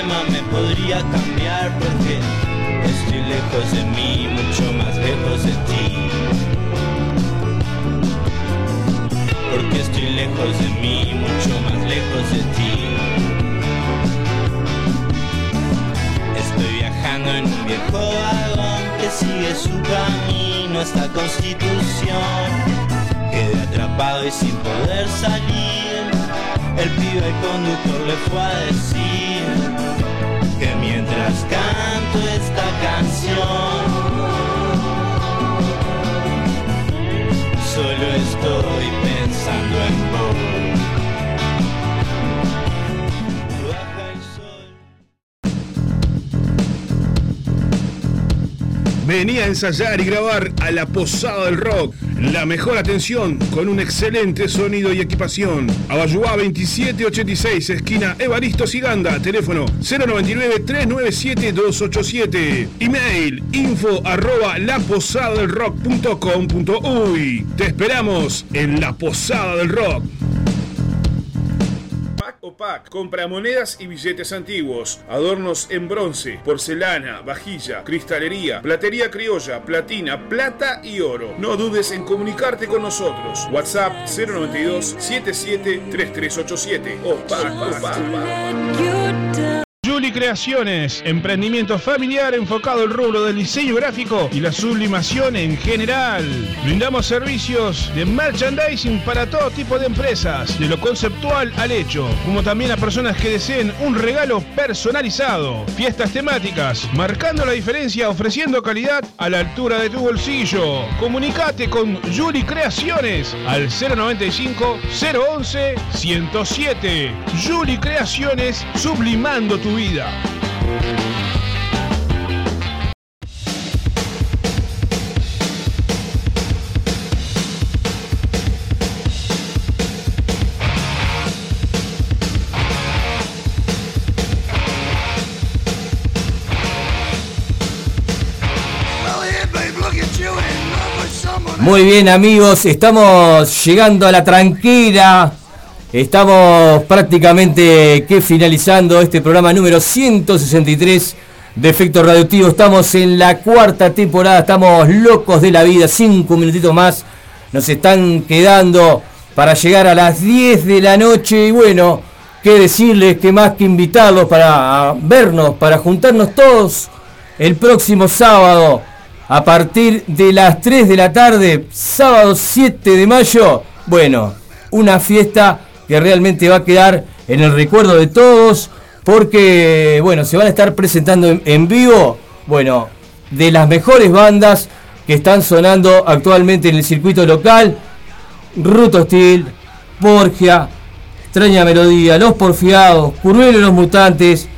Me podría cambiar porque estoy lejos de mí, mucho más lejos de ti. Porque estoy lejos de mí, mucho más lejos de ti. Estoy viajando en un viejo vagón que sigue su camino hasta Constitución. Quedé atrapado y sin poder salir. El pibe conductor le fue a decir que mientras canto esta canción, solo estoy pensando en vos. Baja el sol. Vení a ensayar y grabar a la Posada del Rock. La mejor atención con un excelente sonido y equipación. Abayuá 2786, esquina Evaristo Siganda. Teléfono 099-397-287. Email info arroba laposadadelrock.com.uy. Te esperamos en la Posada del Rock. Pack compra monedas y billetes antiguos, adornos en bronce, porcelana, vajilla, cristalería, platería criolla, platina, plata y oro. No dudes en comunicarte con nosotros. WhatsApp 092 77 3387 o Pack o Pack. Juli Creaciones, emprendimiento familiar enfocado al rubro del diseño gráfico y la sublimación en general. Brindamos servicios de merchandising para todo tipo de empresas, de lo conceptual al hecho, como también a personas que deseen un regalo personalizado. Fiestas temáticas, marcando la diferencia, ofreciendo calidad a la altura de tu bolsillo. Comunicate con Juli Creaciones al 095 011 107. Juli Creaciones, sublimando tu vida. Muy bien amigos, estamos llegando a la tranquila. Estamos prácticamente que finalizando este programa número 163 de Efecto Radioactivo. Estamos en la cuarta temporada, estamos locos de la vida. Cinco minutitos más nos están quedando para llegar a las 10 de la noche. Y bueno, qué decirles que más que invitarlos para vernos, para juntarnos todos el próximo sábado a partir de las 3 de la tarde, sábado 7 de mayo. Bueno, una fiesta que realmente va a quedar en el recuerdo de todos porque, bueno, se van a estar presentando en, vivo, bueno, de las mejores bandas que están sonando actualmente en el circuito local. Ruto Steel, Borgia, Extraña Melodía, Los Porfiados, Curvelo y los Mutantes,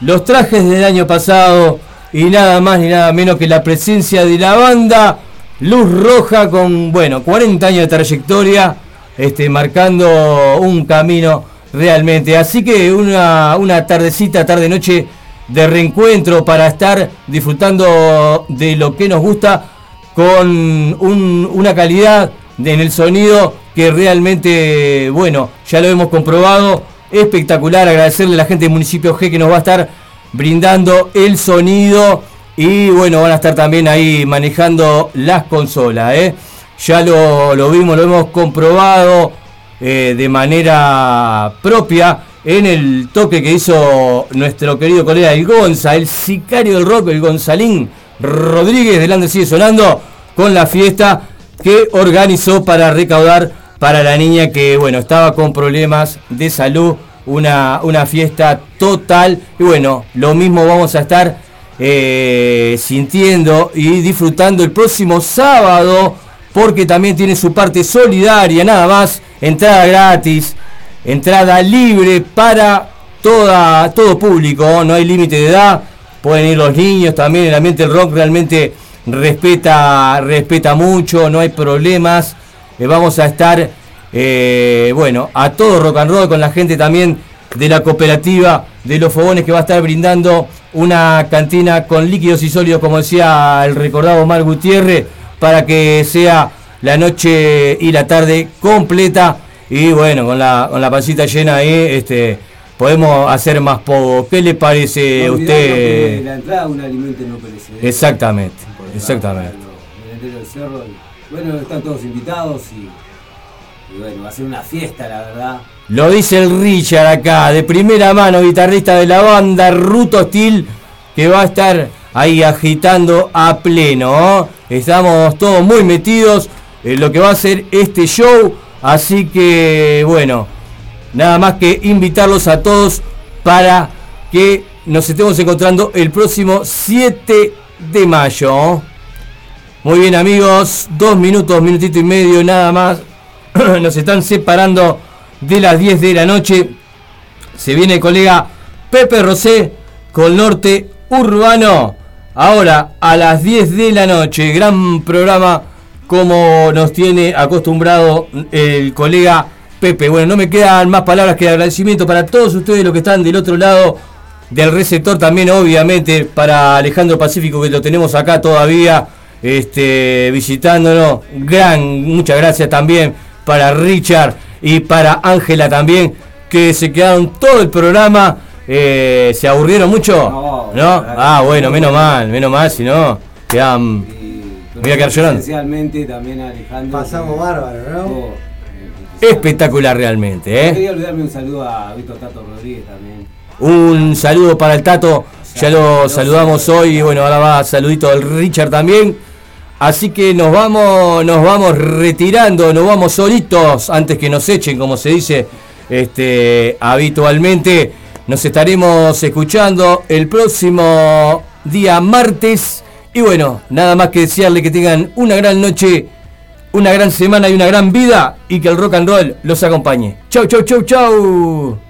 los trajes del año pasado, y nada más ni nada menos que la presencia de la banda Luz Roja con, bueno, 40 años de trayectoria, este, marcando un camino realmente. Así que una, una tardecita, tarde-noche de reencuentro para estar disfrutando de lo que nos gusta con un- una calidad en el sonido que realmente, bueno, ya lo hemos comprobado, espectacular. Agradecerle a la gente del municipio G que nos va a estar brindando el sonido y bueno, van a estar también ahí manejando las consolas. ¿eh? Ya lo, vimos, lo hemos comprobado eh, de manera propia en el toque que hizo nuestro querido colega el Gonza, el sicario del rock, el Gonzalín Rodríguez, delante sigue sonando con la fiesta que organizó para recaudar para la niña que bueno estaba con problemas de salud, una, una fiesta total. Y bueno, lo mismo vamos a estar eh, sintiendo y disfrutando el próximo sábado porque también tiene su parte solidaria, nada más, entrada gratis, entrada libre para toda, todo público, no hay límite de edad, pueden ir los niños también, el ambiente del rock realmente respeta, respeta mucho, no hay problemas, Eh, vamos a estar, eh, bueno, a todo rock and roll con la gente también de la cooperativa de los fogones que va a estar brindando una cantina con líquidos y sólidos, como decía el recordado Omar Gutiérrez, para que sea la noche y la tarde completa. Y bueno, con la, con la pancita llena ahí, este, podemos hacer más poco. ¿Qué le parece a usted? La entrada un alimento no perecedero. Exactamente, exactamente. Cerro. Bueno, están todos invitados y, y bueno, va a ser una fiesta, la verdad. Lo dice el Richard acá, de primera mano, guitarrista de la banda Ruto Steel, que va a estar ahí agitando a pleno. ¿no? Estamos todos muy metidos en lo que va a ser este show, así que bueno, nada más que invitarlos a todos para que nos estemos encontrando el próximo 7 de mayo. Muy bien amigos, dos minutos, minutito y medio nada más. Nos están separando de las 10 de la noche. Se viene el colega Pepe Rosé con Norte Urbano. Ahora a las 10 de la noche. Gran programa como nos tiene acostumbrado el colega Pepe. Bueno, no me quedan más palabras que agradecimiento para todos ustedes los que están del otro lado del receptor también obviamente para Alejandro Pacífico que lo tenemos acá todavía este visitándonos gran muchas gracias también para Richard y para Ángela también que se quedaron todo el programa Eh, se aburrieron mucho no, ah bueno menos mal menos mal si no quedan voy a quedar llorando Esencialmente también a Alejandro. Pasamos que- bárbaro, ¿no? Oh, espectacular realmente No ¿eh? Quería olvidarme un saludo a Víctor Tato Rodríguez también. Un saludo para el Tato, ya lo saludamos hoy y bueno, ahora va saludito del Richard también. Así que nos vamos, nos vamos retirando, nos vamos solitos antes que nos echen, como se dice este, habitualmente. Nos estaremos escuchando el próximo día martes. Y bueno, nada más que desearle que tengan una gran noche, una gran semana y una gran vida y que el rock and roll los acompañe. Chau, chau, chau, chau.